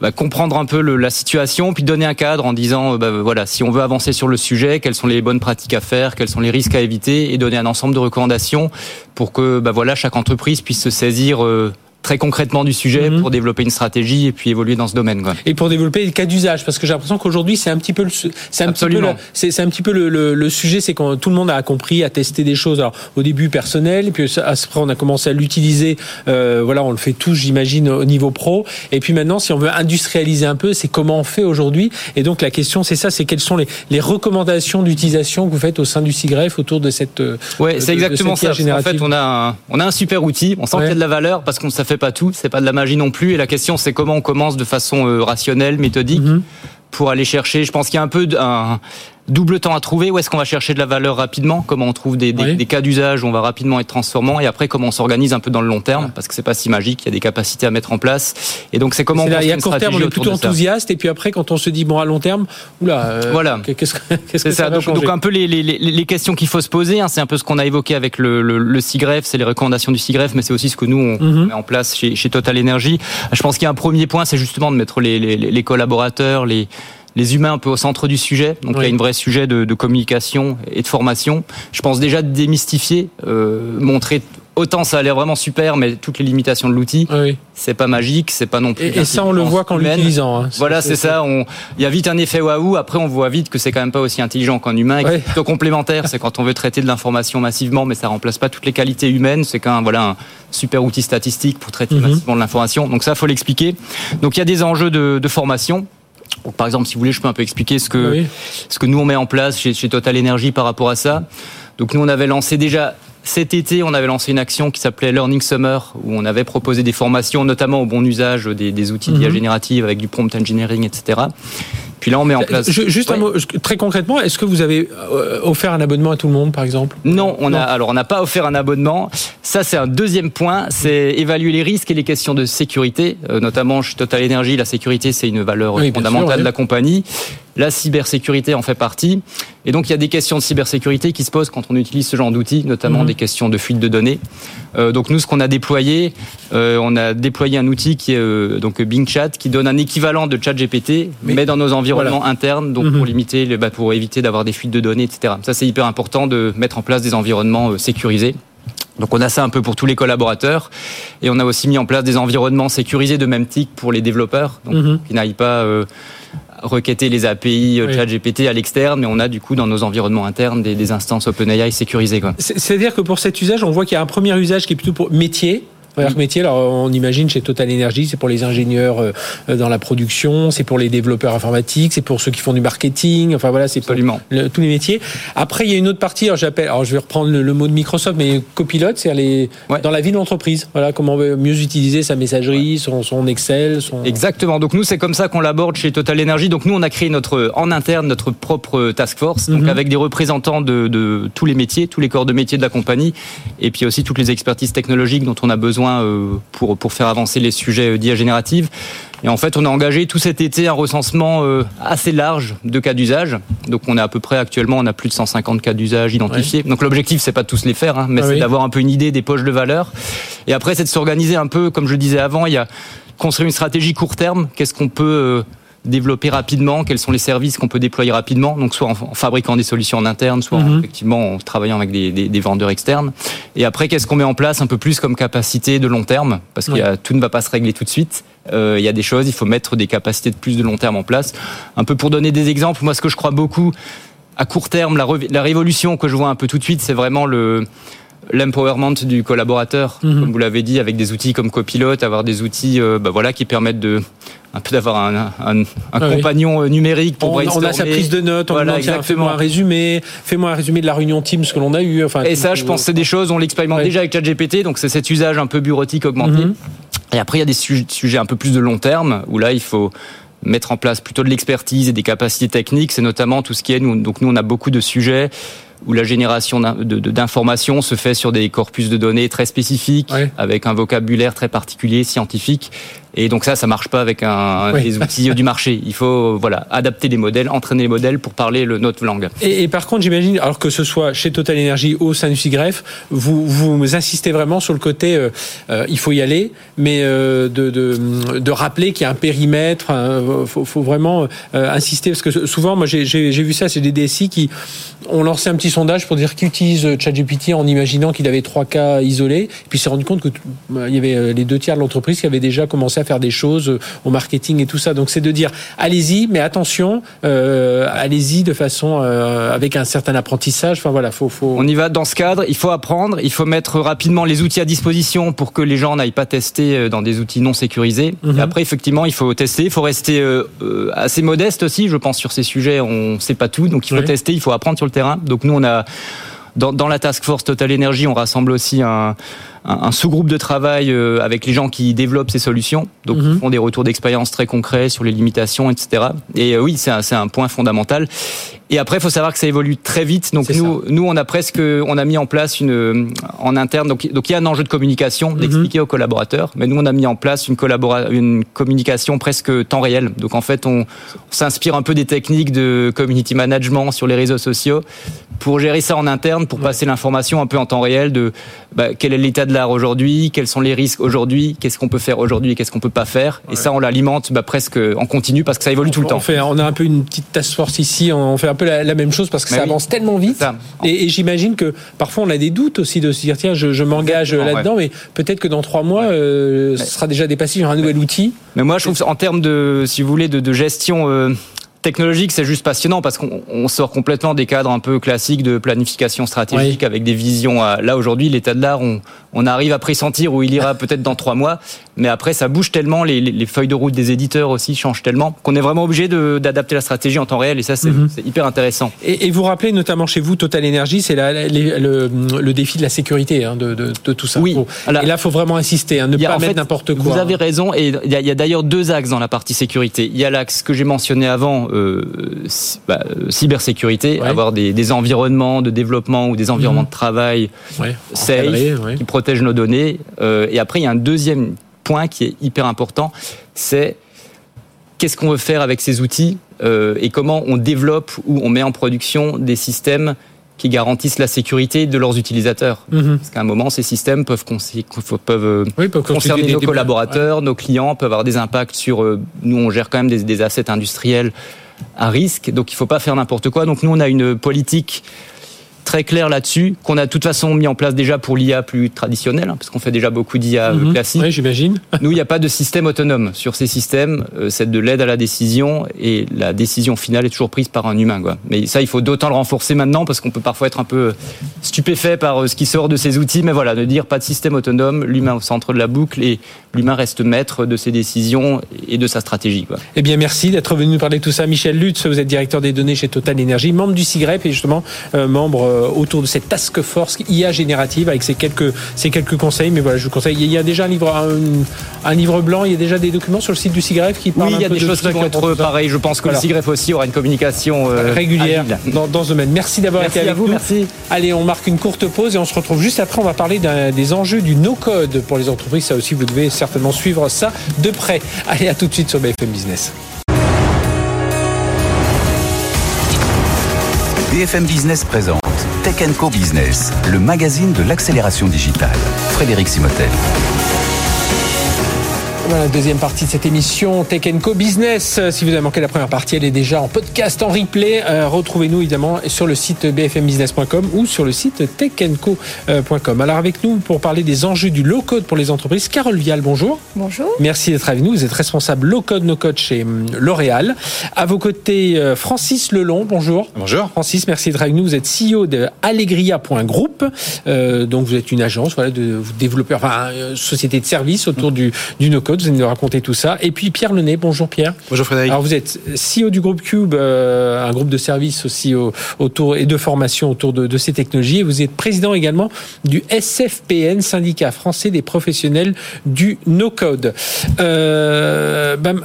bah, comprendre un peu la situation, puis donner un cadre en disant, euh, bah, voilà, si on veut avancer sur le sujet, quelles sont les bonnes pratiques à faire, quels sont les risques à éviter, et donner un ensemble de recommandations pour que, bah, voilà, chaque entreprise puisse se saisir. Euh, très concrètement du sujet mhm. pour développer une stratégie et puis évoluer dans ce domaine. Quoi. Et pour développer des cas d'usage, parce que j'ai l'impression qu'aujourd'hui c'est un petit peu le, c'est un petit peu le, c'est, un petit peu le, le, sujet, c'est quand tout le monde a compris, a testé des choses. Alors au début personnel, et puis après on a commencé à l'utiliser. Euh, voilà, on le fait tous, j'imagine, au niveau pro. Et puis maintenant, si on veut industrialiser un peu, c'est comment on fait aujourd'hui. Et donc la question, c'est ça, c'est quelles sont les, les recommandations d'utilisation que vous faites au sein du CIGREF autour de cette. Euh, ouais, c'est exactement ça. En fait, on a un, on a un super outil. On sent qu'il y a de la valeur parce qu'on ça fait pas tout, c'est pas de la magie non plus. Et la question, c'est comment on commence de façon euh, rationnelle, méthodique, mhm. pour aller chercher. Je pense qu'il y a un peu un double temps à trouver. Où est-ce qu'on va chercher de la valeur rapidement Comment on trouve des, cas d'usage où on va rapidement être transformant Et après, comment on s'organise un peu dans le long terme Parce que c'est pas si magique. Il y a des capacités à mettre en place. Et donc, c'est comment on là, Il y a court terme, on est plutôt enthousiaste. Et puis après, quand on se dit bon à long terme, oula. Euh, voilà. Qu'est-ce que, ça, va donc, donc, un peu les, les, les questions qu'il faut se poser. Hein, c'est un peu ce qu'on a évoqué avec le, le, le CIGREF, c'est les recommandations du CIGREF, mais c'est aussi ce que nous on mhm. met en place chez, chez Total Energy. Je pense qu'il y a un premier point, c'est justement de mettre les, les, les collaborateurs, les les humains un peu au centre du sujet. Donc il y a une vraie sujet de, de, communication et de formation. Je pense déjà de démystifier, euh, montrer autant ça a l'air vraiment super, mais toutes les limitations de l'outil, oui. c'est pas magique, c'est pas non plus. Et, ça, on le voit qu'en l'utilisant. Hein. Voilà, c'est ça. Il y a vite un effet waouh. Après, on voit vite que c'est quand même pas aussi intelligent qu'un humain. Et plutôt complémentaire. c'est quand on veut traiter de l'information massivement, mais ça remplace pas toutes les qualités humaines. C'est qu'un voilà un super outil statistique pour traiter mhm. massivement de l'information. Donc ça, faut l'expliquer. Donc il y a des enjeux de, de formation par exemple, si vous voulez, je peux un peu expliquer ce que, ce que nous on met en place chez, chez Total Energy par rapport à ça. Donc nous, on avait lancé déjà cet été, on avait lancé une action qui s'appelait Learning Summer, où on avait proposé des formations, notamment au bon usage des, des outils d'IA mhm. générative avec du prompt engineering, etc. Puis là, on met en place. juste un mot, très concrètement, est-ce que vous avez euh, offert un abonnement à tout le monde, par exemple? Non, on a. Alors, on n'a pas offert un abonnement. Ça, c'est un deuxième point. C'est évaluer les risques et les questions de sécurité, euh, notamment chez Total Energy. La sécurité, c'est une valeur fondamentale de la compagnie. La cybersécurité en fait partie. Et donc, il y a des questions de cybersécurité qui se posent quand on utilise ce genre d'outils, notamment mhm. des questions de fuite de données. Euh, donc, nous, ce qu'on a déployé, euh, on a déployé un outil qui est euh, donc Bing Chat, qui donne un équivalent de ChatGPT, mais, mais dans nos environnements internes, donc pour mhm. limiter, le, bah, pour éviter d'avoir des fuites de données, etc. Ça, c'est hyper important de mettre en place des environnements euh, sécurisés. Donc on a ça un peu pour tous les collaborateurs et on a aussi mis en place des environnements sécurisés de même type pour les développeurs, donc mhm. qui n'aillent pas euh, requêter les API euh, ChatGPT à l'externe, mais on a du coup dans nos environnements internes des, des instances OpenAI sécurisées. C'est-à-dire que pour cet usage, on voit qu'il y a un premier usage qui est plutôt pour métier, métier, alors on imagine chez Total Energy, c'est pour les ingénieurs euh, dans la production, c'est pour les développeurs informatiques, c'est pour ceux qui font du marketing, enfin voilà, c'est pour tous les métiers. Après, il y a une autre partie, alors j'appelle, alors je vais reprendre le, mot de Microsoft, mais copilote, c'est les dans la vie de l'entreprise. Voilà, comment mieux utiliser sa messagerie, son, son, Excel, son. Exactement. Donc nous, c'est comme ça qu'on l'aborde chez Total Energy. Donc nous, on a créé notre en interne notre propre task force, donc mhm. avec des représentants de, de tous les métiers, tous les corps de métiers de la compagnie, et puis aussi toutes les expertises technologiques dont on a besoin euh, pour, pour faire avancer les sujets euh, d'IA générative. Et en fait, on a engagé tout cet été un recensement euh, assez large de cas d'usage. Donc, on est à peu près actuellement, on a plus de 150 cas d'usage identifiés. Donc, l'objectif, c'est pas de tous les faire, hein, mais ah c'est d'avoir un peu une idée des poches de valeur. Et après, c'est de s'organiser un peu, comme je disais avant, il y a construire une stratégie court terme. Qu'est-ce qu'on peut développer rapidement, quels sont les services qu'on peut déployer rapidement, donc soit en, fabriquant des solutions en interne, soit mhm. effectivement en travaillant avec des, des, des vendeurs externes. Et après, qu'est-ce qu'on met en place un peu plus comme capacité de long terme, parce que tout ne va pas se régler tout de suite. Euh, il y a des choses, il faut mettre des capacités de plus de long terme en place. Un peu pour donner des exemples, moi ce que je crois beaucoup à court terme, la, la révolution que je vois un peu tout de suite, c'est vraiment le l'empowerment du collaborateur, mhm. comme vous l'avez dit, avec des outils comme Copilot, avoir des outils euh, bah voilà, qui permettent de un peu d'avoir un, un, un ah compagnon euh, numérique pour on, brainstormer. On a sa prise de notes, on voilà, fais-moi un résumé, fais-moi un résumé de la réunion Teams que l'on a eu. Enfin, et ça, je pense, c'est des choses, on l'expérimente déjà avec ChatGPT, donc c'est cet usage un peu bureautique augmenté. Mhm. Et après, il y a des sujets un peu plus de long terme, où là, il faut mettre en place plutôt de l'expertise et des capacités techniques. C'est notamment tout ce qui est, nous, donc nous, on a beaucoup de sujets où la génération d'informations se fait sur des corpus de données très spécifiques, avec un vocabulaire très particulier, scientifique. Et donc ça, ça marche pas avec un, les outils du marché. Il faut voilà adapter les modèles, entraîner les modèles pour parler le, notre langue. Et, et par contre, j'imagine, alors que ce soit chez Total Energy ou Sanofi Greffe, vous vous insistez vraiment sur le côté, euh, euh il faut y aller, mais euh, de, de, de, rappeler qu'il y a un périmètre. Il faut, faut, vraiment insister parce que souvent, moi, j'ai vu ça, c'est des DSI qui ont lancé un petit sondage pour dire qu'ils utilisent ChatGPT en imaginant qu'il avait trois cas isolés, puis s'est rendu compte que il y avait les deux tiers de l'entreprise qui avaient déjà commencé à faire des choses euh, au marketing et tout ça. Donc c'est de dire allez-y, mais attention, euh, allez-y de façon euh, avec un certain apprentissage. Enfin voilà, faut, faut. On y va dans ce cadre. Il faut apprendre. Il faut mettre rapidement les outils à disposition pour que les gens n'aillent pas tester dans des outils non sécurisés. Mhm. Et après, effectivement, il faut tester. Il faut rester assez modeste aussi. Je pense sur ces sujets, on ne sait pas tout, donc il faut tester. Il faut apprendre sur le terrain. Donc nous, on a dans, dans la task force Total Energy, on rassemble aussi un un, sous-groupe de travail euh, avec les gens qui développent ces solutions, donc mhm. font des retours d'expérience très concrets sur les limitations, etc. Et euh, oui, c'est un, un point fondamental. Et après, il faut savoir que ça évolue très vite. Donc nous, nous, on a presque, on a mis en place une en interne. Donc, donc il y a un enjeu de communication, mhm. d'expliquer aux collaborateurs. Mais nous, on a mis en place une collabora une communication presque temps réel. Donc en fait, on, s'inspire un peu des techniques de community management sur les réseaux sociaux pour gérer ça en interne, pour passer l'information un peu en temps réel de bah, quel est l'état de l'art aujourd'hui, quels sont les risques aujourd'hui, qu'est-ce qu'on peut faire aujourd'hui et qu'est-ce qu'on peut pas faire. Et ça, on l'alimente bah, presque en continu parce que ça évolue tout le temps. On, fait, on a un peu une petite task force ici. On fait peu la, même chose parce que ça avance tellement vite. Et, j'imagine que parfois on a des doutes aussi de se dire tiens, je, m'engage là-dedans, mais peut-être que dans trois mois, euh, ce sera déjà dépassé sur un nouvel outil. Mais moi, je trouve en termes de, si vous voulez, de, gestion. Euh, technologique, c'est juste passionnant parce qu'on sort complètement des cadres un peu classiques de planification stratégique avec des visions. Là aujourd'hui, l'état de l'art, on, on, arrive à pressentir où il ira [laughs] peut-être dans trois mois, mais après ça bouge tellement, les, les, feuilles de route des éditeurs aussi changent tellement qu'on est vraiment obligé d'adapter la stratégie en temps réel et ça c'est mhm. hyper intéressant. Et, et, vous rappelez notamment chez vous Total Energy, c'est le, le, défi de la sécurité hein, de, de, de, tout ça. Oui. et là, il faut vraiment insister, hein, ne pas mettre n'importe quoi. Vous avez raison et il y a, d'ailleurs deux axes dans la partie sécurité. Il y a l'axe que j'ai mentionné avant bah, cybersécurité, avoir des, environnements de développement ou des environnements mhm. de travail safe, qui protègent nos données. et après, il y a un deuxième point qui est hyper important, c'est qu'est-ce qu'on veut faire avec ces outils et comment on développe ou on met en production des systèmes qui garantissent la sécurité de leurs utilisateurs. Mhm. Parce qu'à un moment, ces systèmes peuvent, peuvent, concerner nos collaborateurs, nos clients, peuvent avoir des impacts sur... Euh, nous, on gère quand même des, des assets industriels à risque, donc il ne faut pas faire n'importe quoi. Donc nous, on a une politique très clair là-dessus, qu'on a de toute façon mis en place déjà pour l'IA plus traditionnelle, hein, parce qu'on fait déjà beaucoup d'IA mhm. classique. Oui, j'imagine. [laughs] Nous, il n'y a pas de système autonome. Sur ces systèmes, euh, c'est de l'aide à la décision, et la décision finale est toujours prise par un humain. Quoi. Mais ça, il faut d'autant le renforcer maintenant, parce qu'on peut parfois être un peu stupéfait par euh, ce qui sort de ces outils. Mais voilà, ne dire pas de système autonome, l'humain au centre de la boucle, et l'humain reste maître de ses décisions et de sa stratégie. Quoi. Eh bien, merci d'être venu nous parler de tout ça. Michel Lutz, vous êtes directeur des données chez Total Energy, membre du CIGREP et justement euh, membre euh, autour de cette task force IA générative avec ces quelques, ces quelques conseils. Mais voilà, je vous conseille. Il y a déjà un livre, un, livre blanc, il y a déjà des documents sur le site du CIGREF qui parlent Oui, il y a des choses qui vont être pareilles. Je pense que le CIGREF aussi aura une communication euh, régulière dans, dans, ce domaine. Merci d'avoir été avec vous. Merci. Allez, on marque une courte pause et on se retrouve juste après. On va parler des enjeux du no-code pour les entreprises. Ça aussi, vous devez certainement suivre ça de près. Allez, à tout de suite sur BFM Business. BFM Business présente Tech Co Business, le magazine de l'accélération digitale. Frédéric Simotel. Voilà, deuxième partie de cette émission Tech Co Business. Si vous avez manqué la première partie, elle est déjà en podcast, en replay. Euh, retrouvez-nous évidemment sur le site bfmbusiness.com ou sur le site techenco.com. Alors avec nous pour parler des enjeux du low code pour les entreprises, Carole Vial, bonjour. Bonjour. Merci d'être avec nous. Vous êtes responsable low code no code chez hum, L'Oréal. À vos côtés, euh, Francis Lelon, bonjour. Bonjour. Francis, merci d'être avec nous. Vous êtes CEO de Allegria.group. Euh, donc vous êtes une agence, voilà, de développeurs, enfin, société de services autour du, du no vous allez nous raconter tout ça. Et puis Pierre Lenet, bonjour Pierre. Bonjour Frédéric. Alors vous êtes CEO du groupe Cube, euh, un groupe de services aussi autour et de formation autour de, ces technologies. Et vous êtes président également du SFPN, syndicat français des professionnels du no-code. Euh, ben,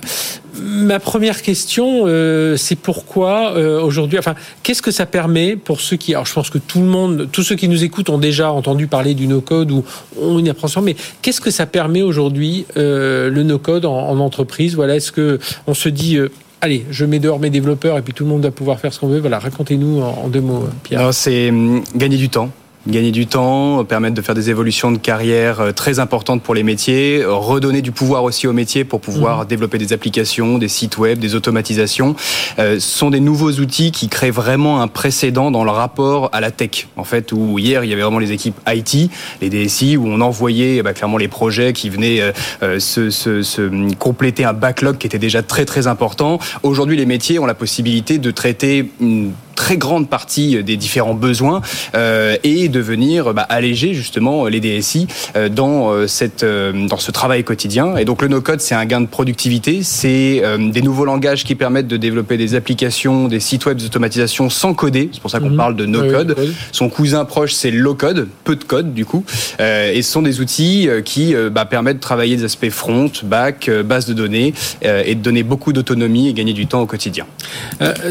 Ma première question, euh, c'est pourquoi euh, aujourd'hui, enfin, qu'est-ce que ça permet pour ceux qui, alors je pense que tout le monde, tous ceux qui nous écoutent ont déjà entendu parler du no-code ou ont une appréhension, mais qu'est-ce que ça permet aujourd'hui euh, le no-code en, entreprise? Voilà, est-ce que on se dit allez, je mets dehors mes développeurs et puis tout le monde va pouvoir faire ce qu'on veut? Voilà, racontez-nous en, deux mots, Pierre. C'est hum, gagner du temps gagner du temps, permettre de faire des évolutions de carrière euh, très importantes pour les métiers, redonner du pouvoir aussi aux métiers pour pouvoir mhm. développer des applications, des sites web, des automatisations. Euh, ce sont des nouveaux outils qui créent vraiment un précédent dans le rapport à la tech. En fait, où hier, il y avait vraiment les équipes IT, les DSI, où on envoyait bah, clairement les projets qui venaient euh, se, se, se, compléter un backlog qui était déjà très très important. Aujourd'hui, les métiers ont la possibilité de traiter une très grande partie des différents besoins euh, et de venir bah, alléger justement les DSI euh, dans euh, cette dans ce travail quotidien. Et donc le no-code, c'est un gain de productivité, c'est des nouveaux langages qui permettent de développer des applications, des sites web d'automatisation sans coder. C'est pour ça qu'on mhm. parle de no-code. Son cousin proche, c'est low-code, peu de code du coup. et ce sont des outils qui bah, permettent de travailler des aspects front, back, base de données et de donner beaucoup d'autonomie et gagner du temps au quotidien.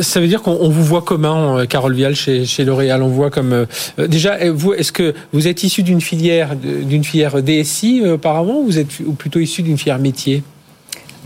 ça veut dire qu'on vous voit comment euh, Carole Vial chez, chez L'Oréal On voit comme euh, euh, déjà vous est-ce que vous êtes issu d'une filière d'une filière DSI auparavant ou vous êtes ou plutôt issu d'une filière métier?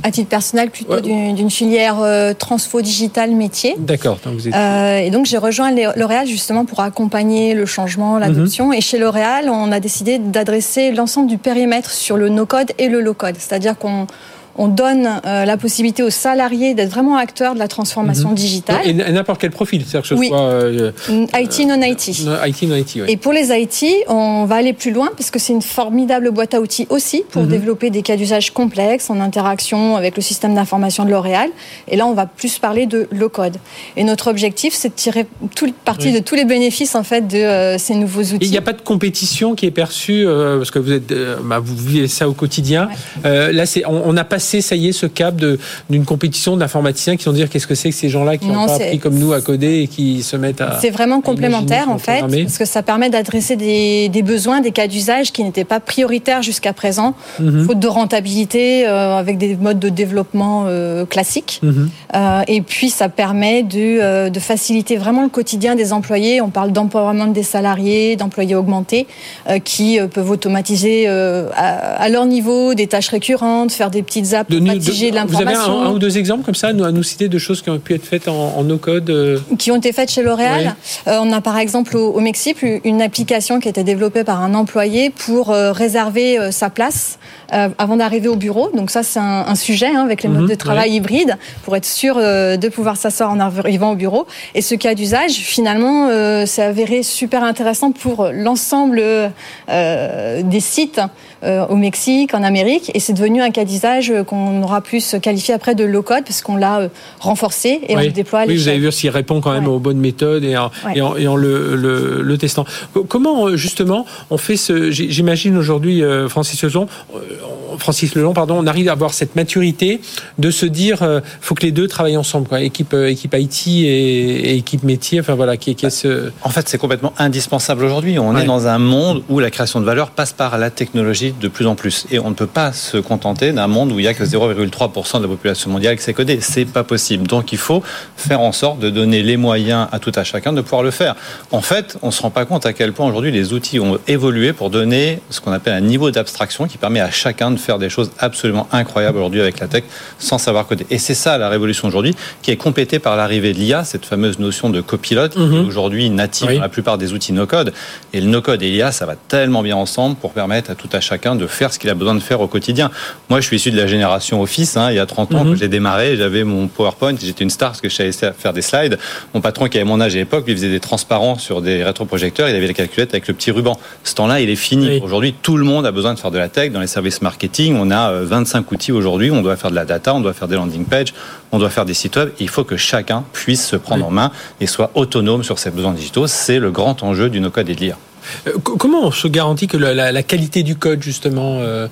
À titre personnel, plutôt d'une filière transfo digital métier. D'accord. et donc j'ai rejoint L'Oréal justement pour accompagner le changement, l'adoption. Mhm. Et chez L'Oréal, on a décidé d'adresser l'ensemble du périmètre sur le no-code et le low-code. C'est-à-dire qu'on on donne euh, la possibilité aux salariés d'être vraiment acteurs de la transformation mhm. digitale. Et n'importe quel profil, c'est-à-dire que ce oui. soit euh, IT, non IT. IT, non IT. Et pour les IT, on va aller plus loin parce que c'est une formidable boîte à outils aussi pour mhm. développer des cas d'usage complexes en interaction avec le système d'information de L'Oréal. Et là, on va plus parler de low code. Et notre objectif, c'est de tirer toute partie de tous les bénéfices en fait de euh, ces nouveaux outils. Il n'y a pas de compétition qui est perçue parce que vous êtes, bah, vous vivez ça au quotidien. là, on, on a passé ça y est, ce cap d'une compétition d'informaticiens qui vont dire qu'est-ce que c'est que ces gens-là qui n'ont pas appris comme nous à coder et qui se mettent à. C'est vraiment complémentaire en fait, parce que ça permet d'adresser des, des, besoins, des cas d'usage qui n'étaient pas prioritaires jusqu'à présent, mhm. faute de rentabilité, euh, avec des modes de développement euh, classiques. Mhm. Euh, et puis ça permet de, de, faciliter vraiment le quotidien des employés. On parle d'empowerment des salariés, d'employés augmentés, qui peuvent automatiser à, leur niveau des tâches récurrentes, faire des petites pour de, l'information. Vous avez un, ou deux exemples comme ça à nous, citer de choses qui ont pu être faites en, no-code Qui ont été faites chez L'Oréal. on a par exemple au, au Mexique une application qui a été développée par un employé pour réserver sa place euh, avant d'arriver au bureau. Donc ça, c'est un, sujet hein, avec les modes mhm, de travail hybrides pour être sûr euh, de pouvoir s'asseoir en arrivant au bureau. Et ce cas d'usage, finalement, euh, s'est avéré super intéressant pour l'ensemble des sites au Mexique, en Amérique. Et c'est devenu un cas d'usage qu'on aura plus qualifié après de low-code parce qu'on l'a renforcé et on le déploie à Oui, vous avez vu s'il répond quand même aux bonnes méthodes et en, et en, le, le, testant. Comment, justement, on fait ce... J'imagine aujourd'hui, Francis Lezon, Francis Lelon, pardon, on arrive à avoir cette maturité de se dire, euh, faut que les deux travaillent ensemble, quoi. Équipe, euh, équipe IT et, équipe métier. Enfin voilà, qui, qui est ce... En fait, c'est complètement indispensable aujourd'hui. On est dans un monde où la création de valeur passe par la technologie de plus en plus, et on ne peut pas se contenter d'un monde où il y a que 0,3% de la population mondiale qui sait coder. C'est pas possible. Donc, il faut faire en sorte de donner les moyens à tout à chacun de pouvoir le faire. En fait, on se rend pas compte à quel point aujourd'hui les outils ont évolué pour donner ce qu'on appelle un niveau d'abstraction qui permet à chacun de faire des choses absolument incroyables aujourd'hui avec la tech sans savoir coder. Et c'est ça la révolution aujourd'hui qui est complétée par l'arrivée de l'IA, cette fameuse notion de copilote mhm. aujourd'hui native dans la plupart des outils no-code. Et le no-code et l'IA, ça va tellement bien ensemble pour permettre à tout à chacun de faire ce qu'il a besoin de faire au quotidien. Moi, je suis issu de la génération Office. Hein, il y a 30 ans, que mhm. j'ai démarré, j'avais mon PowerPoint, j'étais une star parce que je savais faire des slides. Mon patron qui avait mon âge à l'époque, lui faisait des transparents sur des rétroprojecteurs, il avait la calculette avec le petit ruban. Ce temps-là, il est fini. Aujourd'hui, tout le monde a besoin de faire de la tech dans les services marketing on a 25 euh, outils aujourd'hui. On doit faire de la data, on doit faire des landing pages, on doit faire des sites web. Il faut que chacun puisse se prendre en main et soit autonome sur ses besoins digitaux. C'est le grand enjeu du no-code et de l'IA. Euh, comment on se garantit que la, qualité du code, justement, euh,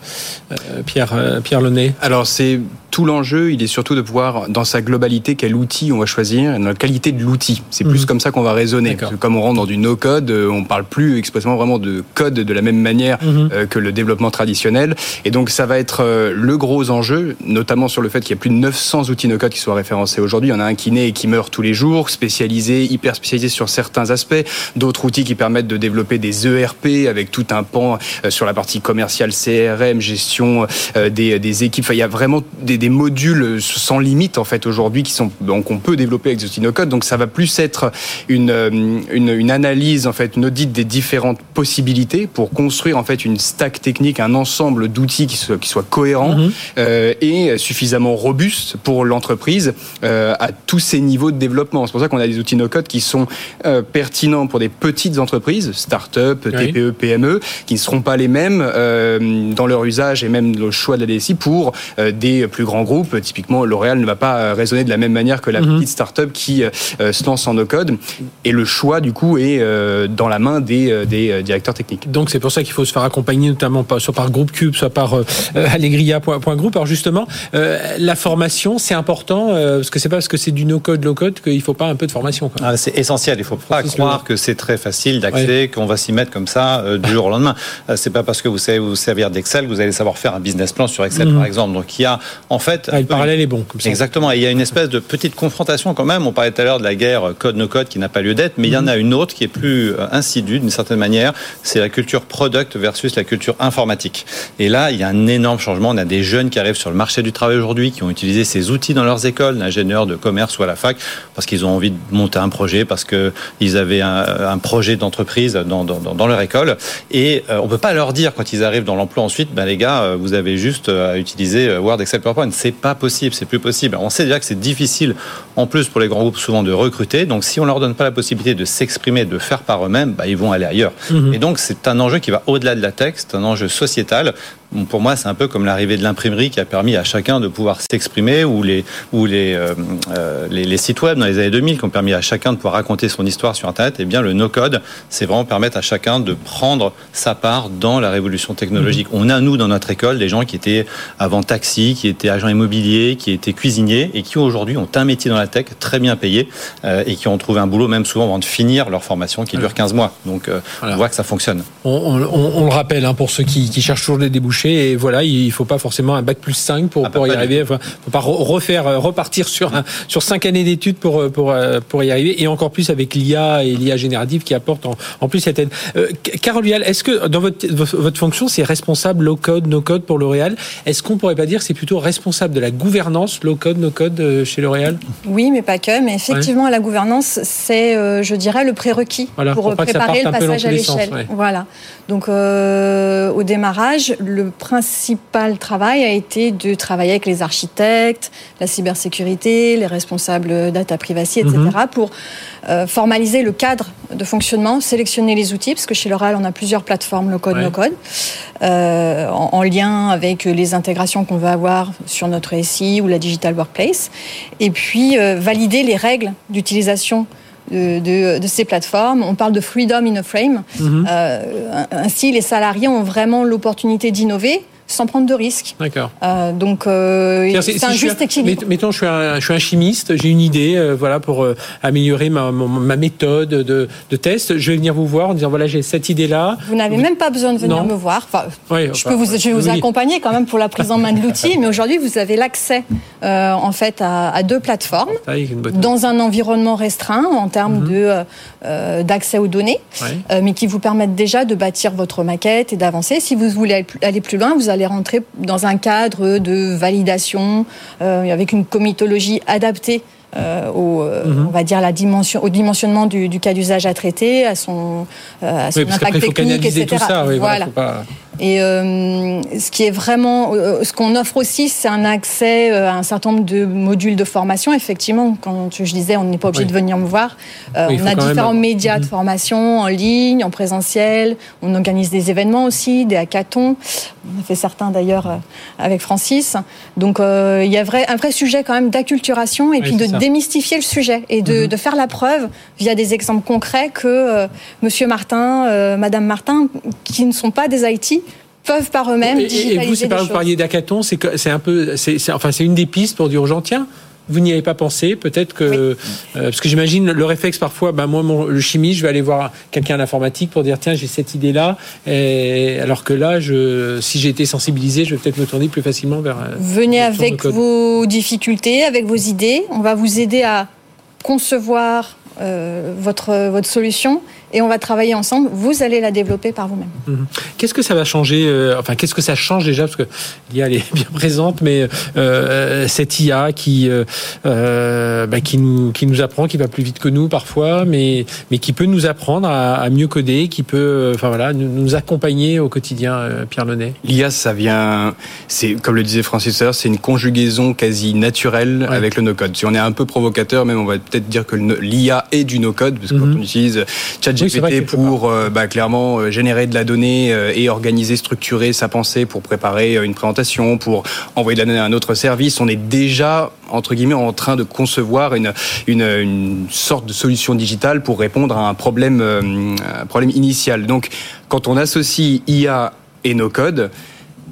Pierre, Pierre Launay? Alors, c'est tout l'enjeu, il est surtout de pouvoir, dans sa globalité, quel outil on va choisir, la qualité de l'outil. C'est plus mhm. comme ça qu'on va raisonner. comme on rentre dans du no-code, euh, on parle plus expressément vraiment de code de la même manière mhm. euh, que le développement traditionnel. Et donc, ça va être euh, le gros enjeu, notamment sur le fait qu'il y a plus de 900 outils no-code qui soient référencés aujourd'hui. Il y en a un qui naît et qui meurt tous les jours, spécialisé, hyper spécialisé sur certains aspects. D'autres outils qui permettent de développer des ERP avec tout un pan sur la partie commerciale, CRM, gestion des, des équipes. Enfin, il y a vraiment des des modules sans limite en fait aujourd'hui qui sont donc on peut développer avec Code. Donc ça va plus être une, euh, une, une, analyse en fait, une audit des différentes possibilités pour construire en fait une stack technique, un ensemble d'outils qui soit, qui soit cohérent mhm. euh, et suffisamment robuste pour l'entreprise euh, à tous ces niveaux de développement. C'est pour ça qu'on a des outils no-code qui sont euh, pertinents pour des petites entreprises, start-up, TPE, PME, qui ne seront pas les mêmes dans leur usage et même le choix de la DSI pour des plus groupes. Typiquement, L'Oréal ne va pas euh, raisonner de la même manière que la mhm. petite start-up qui euh, se lance en no-code. Et le choix, du coup, est euh, dans la main des, des directeurs techniques. Donc, c'est pour ça qu'il faut se faire accompagner, notamment soit par Groupe Cube, soit par Allegria.group. Alors, justement, la formation, c'est important, parce que c'est pas parce que c'est du no-code, low-code qu'il ne faut pas un peu de formation. Ah, c'est essentiel. Il ne faut pas croire que c'est très facile d'accès, qu'on va s'y mettre comme ça du jour au lendemain. c'est pas parce que vous savez vous servir d'Excel que vous allez savoir faire un business plan sur Excel, mhm. par exemple. Donc, il y a en fait. Ah, le parallèle est bon, comme ça. Exactement. Et il y a une espèce de petite confrontation quand même. On parlait tout à l'heure de la guerre code-no-code qui n'a pas lieu d'être, mais il y en a une autre qui est plus euh, insidue d'une certaine manière. C'est la culture product versus la culture informatique. Et là, il y a un énorme changement. On a des jeunes qui arrivent sur le marché du travail aujourd'hui, qui ont utilisé ces outils dans leurs écoles, d'ingénieurs de commerce ou à la fac, parce qu'ils ont envie de monter un projet, parce qu'ils avaient un, projet d'entreprise dans, dans, leur école. Et euh, on peut pas leur dire quand ils arrivent dans l'emploi ensuite, ben les gars, euh, vous avez juste à utiliser Word, Excel, PowerPoint. C'est pas possible, c'est plus possible. On sait déjà que c'est difficile, en plus pour les grands groupes souvent de recruter. Donc si on leur donne pas la possibilité de s'exprimer, de faire par eux-mêmes, bah, ils vont aller ailleurs. Mhm. Et donc c'est un enjeu qui va au-delà de la texte, un enjeu sociétal pour moi, c'est un peu comme l'arrivée de l'imprimerie qui a permis à chacun de pouvoir s'exprimer, ou les ou les, euh, euh, les, les sites web dans les années 2000 qui ont permis à chacun de pouvoir raconter son histoire sur Internet. Et eh bien, le no-code, c'est vraiment permettre à chacun de prendre sa part dans la révolution technologique. Mmh. On a nous dans notre école des gens qui étaient avant taxi, qui étaient agents immobiliers, qui étaient cuisiniers et qui aujourd'hui ont un métier dans la tech très bien payé euh, et qui ont trouvé un boulot même souvent avant de finir leur formation qui dure 15 mois. Donc euh, on voit que ça fonctionne. On, le rappelle hein, pour ceux qui, cherchent toujours des débouchés et voilà, il faut pas forcément un bac plus 5 pour, ah, pour y arriver. Enfin, faut pas refaire euh, repartir sur un, sur 5 années d'études pour pour pour y arriver et encore plus avec l'IA et l'IA générative qui apporte en, plus cette aide. Carole Vial, est-ce que dans votre votre fonction c'est responsable low code no code pour L'Oréal? Est-ce qu'on pourrait pas dire c'est plutôt responsable de la gouvernance low code no code chez L'Oréal? Oui, mais pas que. Mais effectivement, la gouvernance, c'est, euh, je dirais, le prérequis pour, préparer le passage à l'échelle. Voilà. Donc, euh, au démarrage, le principal travail a été de travailler avec les architectes, la cybersécurité, les responsables data privacy, etc., mhm. pour euh, formaliser le cadre de fonctionnement, sélectionner les outils, parce que chez L'Oréal, on a plusieurs plateformes low-code, no-code, en, en, lien avec les intégrations qu'on veut avoir sur notre SI ou la Digital Workplace, et puis valider les règles d'utilisation de, ces plateformes. On parle de freedom in a frame. Mhm. Euh, ainsi, les salariés ont vraiment l'opportunité d'innover sans prendre de risques. D'accord. Euh, donc euh, c'est un juste équilibre. Mettons, je suis un, je suis un chimiste, j'ai une idée, euh, voilà, pour améliorer ma, ma méthode de, de, test. Je vais venir vous voir en disant voilà, j'ai cette idée-là. Vous n'avez même pas besoin de venir me voir. Enfin, je peux vous, je vais vous accompagner quand même pour la prise en main de l'outil, mais aujourd'hui vous avez l'accès en fait à, à, deux plateformes dans un environnement restreint en termes mhm. de d'accès aux données, mais qui vous permettent déjà de bâtir votre maquette et d'avancer. Si vous voulez aller plus loin, vous allez rentrer dans un cadre de validation euh, avec une comitologie adaptée euh, au, euh, mhm. on va dire la dimension, au dimensionnement du, cas d'usage à traiter, à son, à son impact technique, etc. Tout ça, voilà. Et euh, ce qui est vraiment, euh, ce qu'on offre aussi, c'est un accès euh, à un certain nombre de modules de formation. Effectivement, quand je disais, on n'est pas obligé de venir me voir. on a différents médias de mhm. formation en ligne, en présentiel. On organise des événements aussi, des hackathons. On a fait certains d'ailleurs avec Francis. Donc il y a vrai, un vrai sujet quand même d'acculturation et puis de démystifier le sujet et de, mhm. de, faire la preuve via des exemples concrets que Monsieur Martin, Madame Martin, qui ne sont pas des IT, peuvent par eux-mêmes digitaliser et, vous, c'est par vous parliez d'hackathon, c'est un peu, c'est enfin c'est une des pistes pour dire aux gens tiens. Vous n'y avez pas pensé, peut-être que euh, parce que j'imagine le réflexe parfois, ben moi mon, le chimie, je vais aller voir quelqu'un d'informatique pour dire tiens j'ai cette idée là, et, alors que là je, si j'ai été sensibilisé, je vais peut-être me tourner plus facilement vers. Euh, Venez avec vos difficultés, avec vos idées, on va vous aider à concevoir euh, votre votre solution et on va travailler ensemble. Vous allez la développer par vous-même. Mhm. Qu'est-ce que ça va changer euh, Enfin, qu'est-ce que ça change déjà? Parce que l'IA elle est [laughs] bien présente, mais euh, cette IA qui euh, bah, qui nous qui nous apprend, qui va plus vite que nous parfois, mais mais qui peut nous apprendre à, mieux coder, qui peut, enfin voilà, nous, accompagner au quotidien. Pierre Launay. L'IA, ça vient, c'est comme le disait Francis c'est une conjugaison quasi naturelle avec le no-code. Si on est un peu provocateur, même on va peut-être dire que l'IA est du no-code, parce que quand mhm. on utilise ChatGPT GPT pour euh, bah, clairement euh, générer de la donnée euh, et organiser, structurer sa pensée pour préparer une présentation, pour envoyer de la donnée à un autre service. On est déjà entre guillemets en train de concevoir une, une, une sorte de solution digitale pour répondre à un problème, un problème initial. Donc quand on associe IA et nos codes,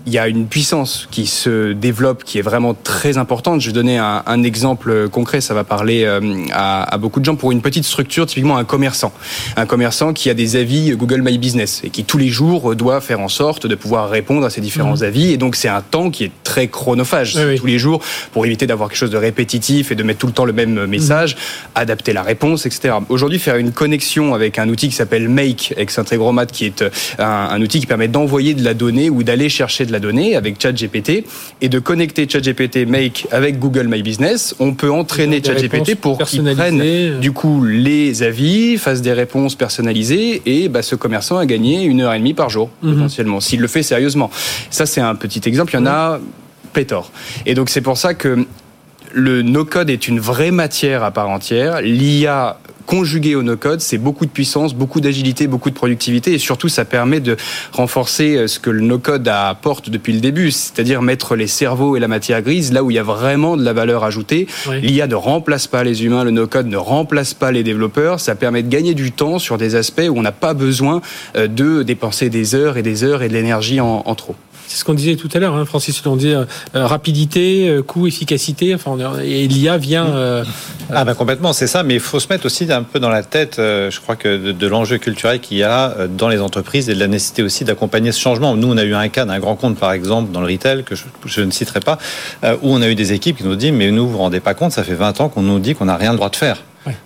il y a une puissance qui se développe qui est vraiment très importante. Je vais donner un, un exemple concret, ça va parler euh, à, à, beaucoup de gens. Pour une petite structure, typiquement un commerçant. Un commerçant qui a des avis Google My Business et qui tous les jours doit faire en sorte de pouvoir répondre à ces différents mmh. avis. Et donc c'est un temps qui est très chronophage. Tous les jours, pour éviter d'avoir quelque chose de répétitif et de mettre tout le temps le même message, mmh. adapter la réponse, etc. Aujourd'hui, faire une connexion avec un outil qui s'appelle Make, avec Intégromat, qui est un, un outil qui permet d'envoyer de la donnée ou d'aller chercher de la donnée avec ChatGPT et de connecter ChatGPT Make avec Google My Business, on peut entraîner ChatGPT pour qu'il prenne du coup les avis, fasse des réponses personnalisées et bah, ce commerçant a gagné une heure et demie par jour mhm. potentiellement s'il le fait sérieusement. Ça c'est un petit exemple. Il y en a pléthore. Et donc c'est pour ça que le no-code est une vraie matière à part entière. L'IA conjugué au no-code, c'est beaucoup de puissance, beaucoup d'agilité, beaucoup de productivité et surtout ça permet de renforcer euh, ce que le no-code apporte depuis le début, c'est-à-dire mettre les cerveaux et la matière grise là où il y a vraiment de la valeur ajoutée. L'IA ne remplace pas les humains, le no-code ne remplace pas les développeurs, ça permet de gagner du temps sur des aspects où on n'a pas besoin euh, de dépenser des heures et des heures et de l'énergie en, en trop. C'est ce qu'on disait tout à l'heure, hein, Francis. On dit euh, rapidité, euh, coût, efficacité. Enfin, et l'IA vient. Euh, ah ben complètement, c'est ça. Mais il faut se mettre aussi un peu dans la tête, je crois que de, l'enjeu culturel qu'il y a dans les entreprises et de la nécessité aussi d'accompagner ce changement. Nous, on a eu un cas d'un grand compte, par exemple, dans le retail que je, ne citerai pas, où on a eu des équipes qui nous disent mais nous, vous vous rendez pas compte, ça fait 20 ans qu'on nous dit qu'on n'a rien le droit de faire.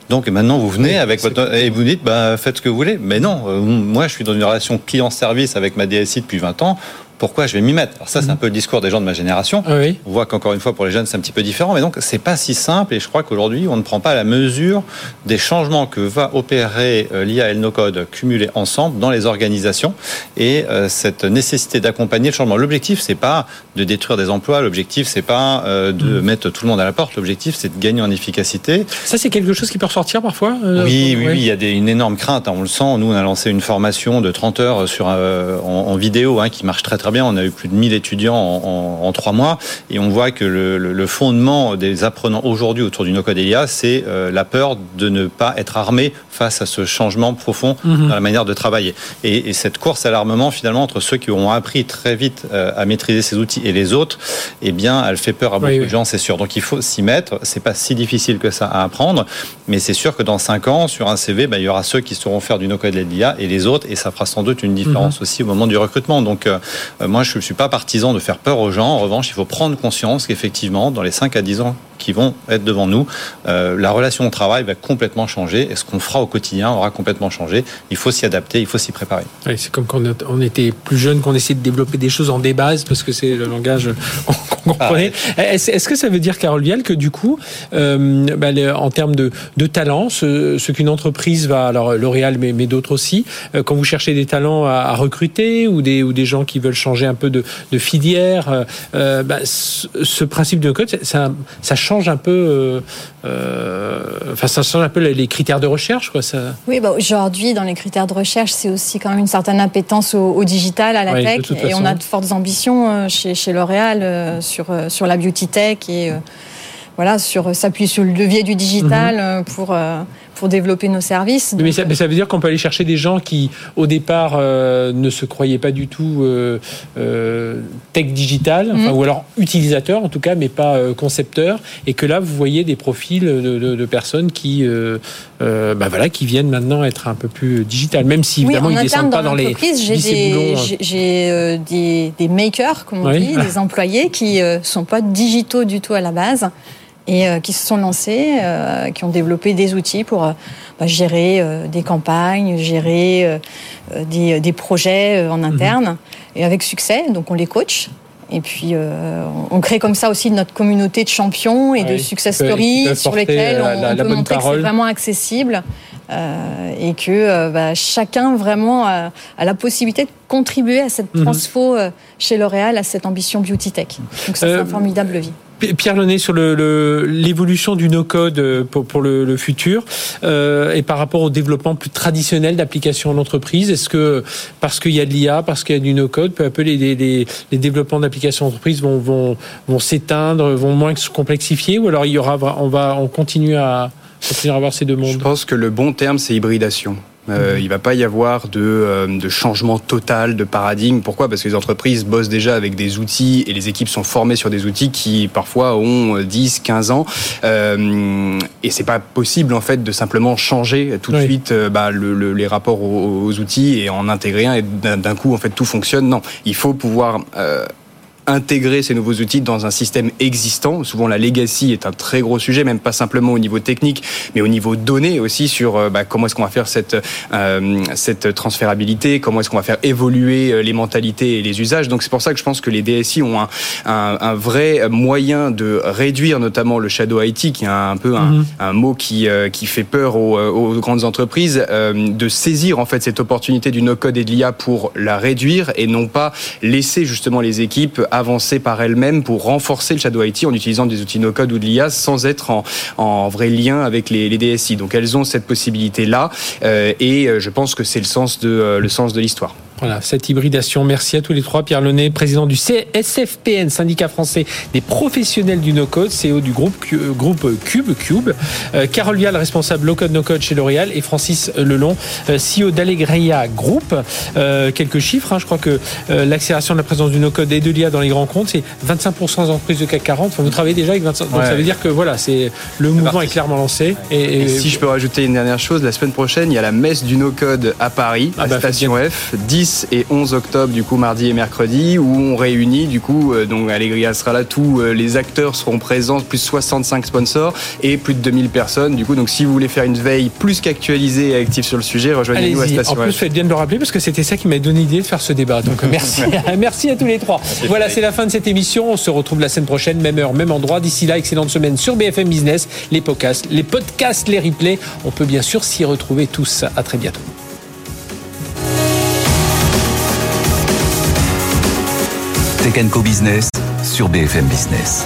Donc maintenant vous venez avec votre et vous dites bah faites ce que vous voulez. Mais non, moi je suis dans une relation client-service avec ma DSI depuis 20 ans pourquoi je vais m'y mettre Alors ça, c'est un mhm. peu le discours des gens de ma génération. Ah On voit qu'encore une fois, pour les jeunes, c'est un petit peu différent. Mais donc, c'est pas si simple. Et je crois qu'aujourd'hui, on ne prend pas la mesure des changements que va opérer euh, l'IA et le no-code cumulés ensemble dans les organisations et euh, cette nécessité d'accompagner le changement. L'objectif, c'est pas de détruire des emplois. L'objectif, c'est pas euh, de mhm. mettre tout le monde à la porte. L'objectif, c'est de gagner en efficacité. Ça, c'est quelque chose qui peut ressortir parfois. oui, oui, il y a des, une énorme crainte. Hein, on le sent. Nous, on a lancé une formation de 30 heures sur en, vidéo hein, qui marche très très bien. On a eu plus de 1000 étudiants en, trois mois et on voit que le, fondement des apprenants aujourd'hui autour du no-code IA, c'est euh, la peur de ne pas être armé face à ce changement profond mhm. dans la manière de travailler. Et, cette course à l'armement, finalement, entre ceux qui ont appris très vite euh, à maîtriser ces outils et les autres, eh bien, elle fait peur à beaucoup de gens, c'est sûr. Donc il faut s'y mettre. C'est pas si difficile que ça à apprendre, mais c'est sûr que dans cinq ans, sur un CV, ben, il y aura ceux qui sauront faire du no-code et les autres, et ça fera sans doute une différence mhm. aussi au moment du recrutement. Donc euh, moi, je ne suis pas partisan de faire peur aux gens. En revanche, il faut prendre conscience qu'effectivement, dans les 5 à 10 ans qui vont être devant nous, euh, la relation au travail va complètement changer et ce qu'on fera au quotidien aura complètement changé. Il faut s'y adapter, il faut s'y préparer. c'est comme quand on était plus jeune, qu'on essayait de développer des choses en des bases parce que c'est le langage [laughs] qu'on comprenait. Ah est-ce, que ça veut dire, Carole Vial, que du coup, euh, bah, en termes de, de talents, ce, qu'une entreprise va, alors L'Oréal, mais, mais d'autres aussi, euh, quand vous cherchez des talents à, recruter ou des, ou des gens qui veulent changer un peu de, de filière, bah, ce, principe de code, ça, ça change un peu, euh, euh, enfin ça change un peu les critères de recherche, quoi. Ça... Oui, bah aujourd'hui dans les critères de recherche, c'est aussi quand même une certaine appétence au, digital, à la tech, et on a de fortes ambitions euh, chez, chez L'Oréal sur sur la beauty tech et voilà sur s'appuyer sur le levier du digital mhm. pour pour développer nos services. Mais, ça, veut dire qu'on peut aller chercher des gens qui, au départ, euh, ne se croyaient pas du tout euh, euh, tech digital, mhm. ou alors utilisateurs en tout cas, mais pas concepteurs, et que là, vous voyez des profils de, personnes qui, bah voilà, qui viennent maintenant être un peu plus digital, même si évidemment ils ne descendent pas dans, les J'ai des, des, makers, comme on dit, des [laughs] employés qui ne sont pas digitaux du tout à la base et euh, qui se sont lancés, euh, qui ont développé des outils pour euh, bah, gérer des campagnes, gérer des, des, projets en mhm. interne, et avec succès. Donc on les coach. Et puis, on crée comme ça aussi notre communauté de champions et de success stories sur lesquelles on, peut montrer que c'est vraiment accessible et que bah, chacun vraiment a, la possibilité de contribuer à cette mhm. transfo chez L'Oréal, à cette ambition beauty tech. Donc, c'est un formidable vie. Pierre Lenet sur l'évolution du no-code euh, pour, le, futur euh, et par rapport au développement plus traditionnel d'applications en entreprise. Est-ce que parce qu'il y a de l'IA, parce qu'il y a du no-code, peu à peu les, développements d'applications en entreprise vont, vont, vont s'éteindre, vont moins se complexifier ou alors il y aura, on va, on continue à continuer à avoir ces deux mondes Je pense que le bon terme c'est hybridation. Euh, il va pas y avoir de, euh, de, changement total de paradigme. Pourquoi? Parce que les entreprises bossent déjà avec des outils et les équipes sont formées sur des outils qui parfois ont 10, 15 ans. Euh, et c'est pas possible en fait de simplement changer tout de suite euh, bah, le, les rapports aux, aux, outils et en intégrer un et d'un coup en fait tout fonctionne. Non, il faut pouvoir euh, intégrer ces nouveaux outils dans un système existant. Souvent, la legacy est un très gros sujet, même pas simplement au niveau technique, mais au niveau données aussi sur euh, bah, comment est-ce qu'on va faire cette euh, cette transférabilité, comment est-ce qu'on va faire évoluer euh, les mentalités et les usages. Donc c'est pour ça que je pense que les DSI ont un, un, un vrai moyen de réduire notamment le shadow IT, qui est un, peu un, mm-hmm. un mot qui qui fait peur aux, aux grandes entreprises, de saisir en fait cette opportunité du no-code et de l'IA pour la réduire et non pas laisser justement les équipes avancer par elles-mêmes pour renforcer le Shadow IT en utilisant des outils no-code ou de l'IA sans être en, vrai lien avec les, DSI. Donc elles ont cette possibilité-là et je pense que c'est le sens de, le sens de l'histoire. Voilà, cette hybridation. Merci à tous les trois. Pierre Lenet, président du CSFPN, syndicat français des professionnels du no-code, CEO du groupe, euh, groupe Cube, Cube. Euh, Carole Vial, responsable low-code, no-code chez L'Oréal. Et Francis Lelon, euh, CEO d'Allegria Group. quelques chiffres. Hein. je crois que l'accélération de la présence du no-code et de l'IA dans les grands comptes, c'est 25% des entreprises de CAC 40. Enfin, vous travaillez déjà avec 25%. Donc ça veut dire que voilà, c'est le mouvement est clairement lancé. Et, si je peux rajouter une dernière chose, la semaine prochaine, il y a la messe du no-code à Paris, ah à bah, Station F. 10 et 11 octobre, du coup, mardi et mercredi, où on réunit, du coup, euh, donc Allegria sera là, tous euh, les acteurs seront présents, plus 65 sponsors et plus de 2000 personnes. Du coup, donc si vous voulez faire une veille plus qu'actualisée et active sur le sujet, rejoignez-nous à Station En plus, faites bien de le rappeler parce que c'était ça qui m'a donné l'idée de faire ce débat. Donc merci, [laughs] [laughs] merci à tous les trois. Voilà, c'est la fin de cette émission. On se retrouve la semaine prochaine, même heure, même endroit. D'ici là, excellente semaine sur BFM Business, les podcasts, les podcasts, les replays. On peut bien sûr s'y retrouver tous. À très bientôt. Tech Co Business sur BFM Business.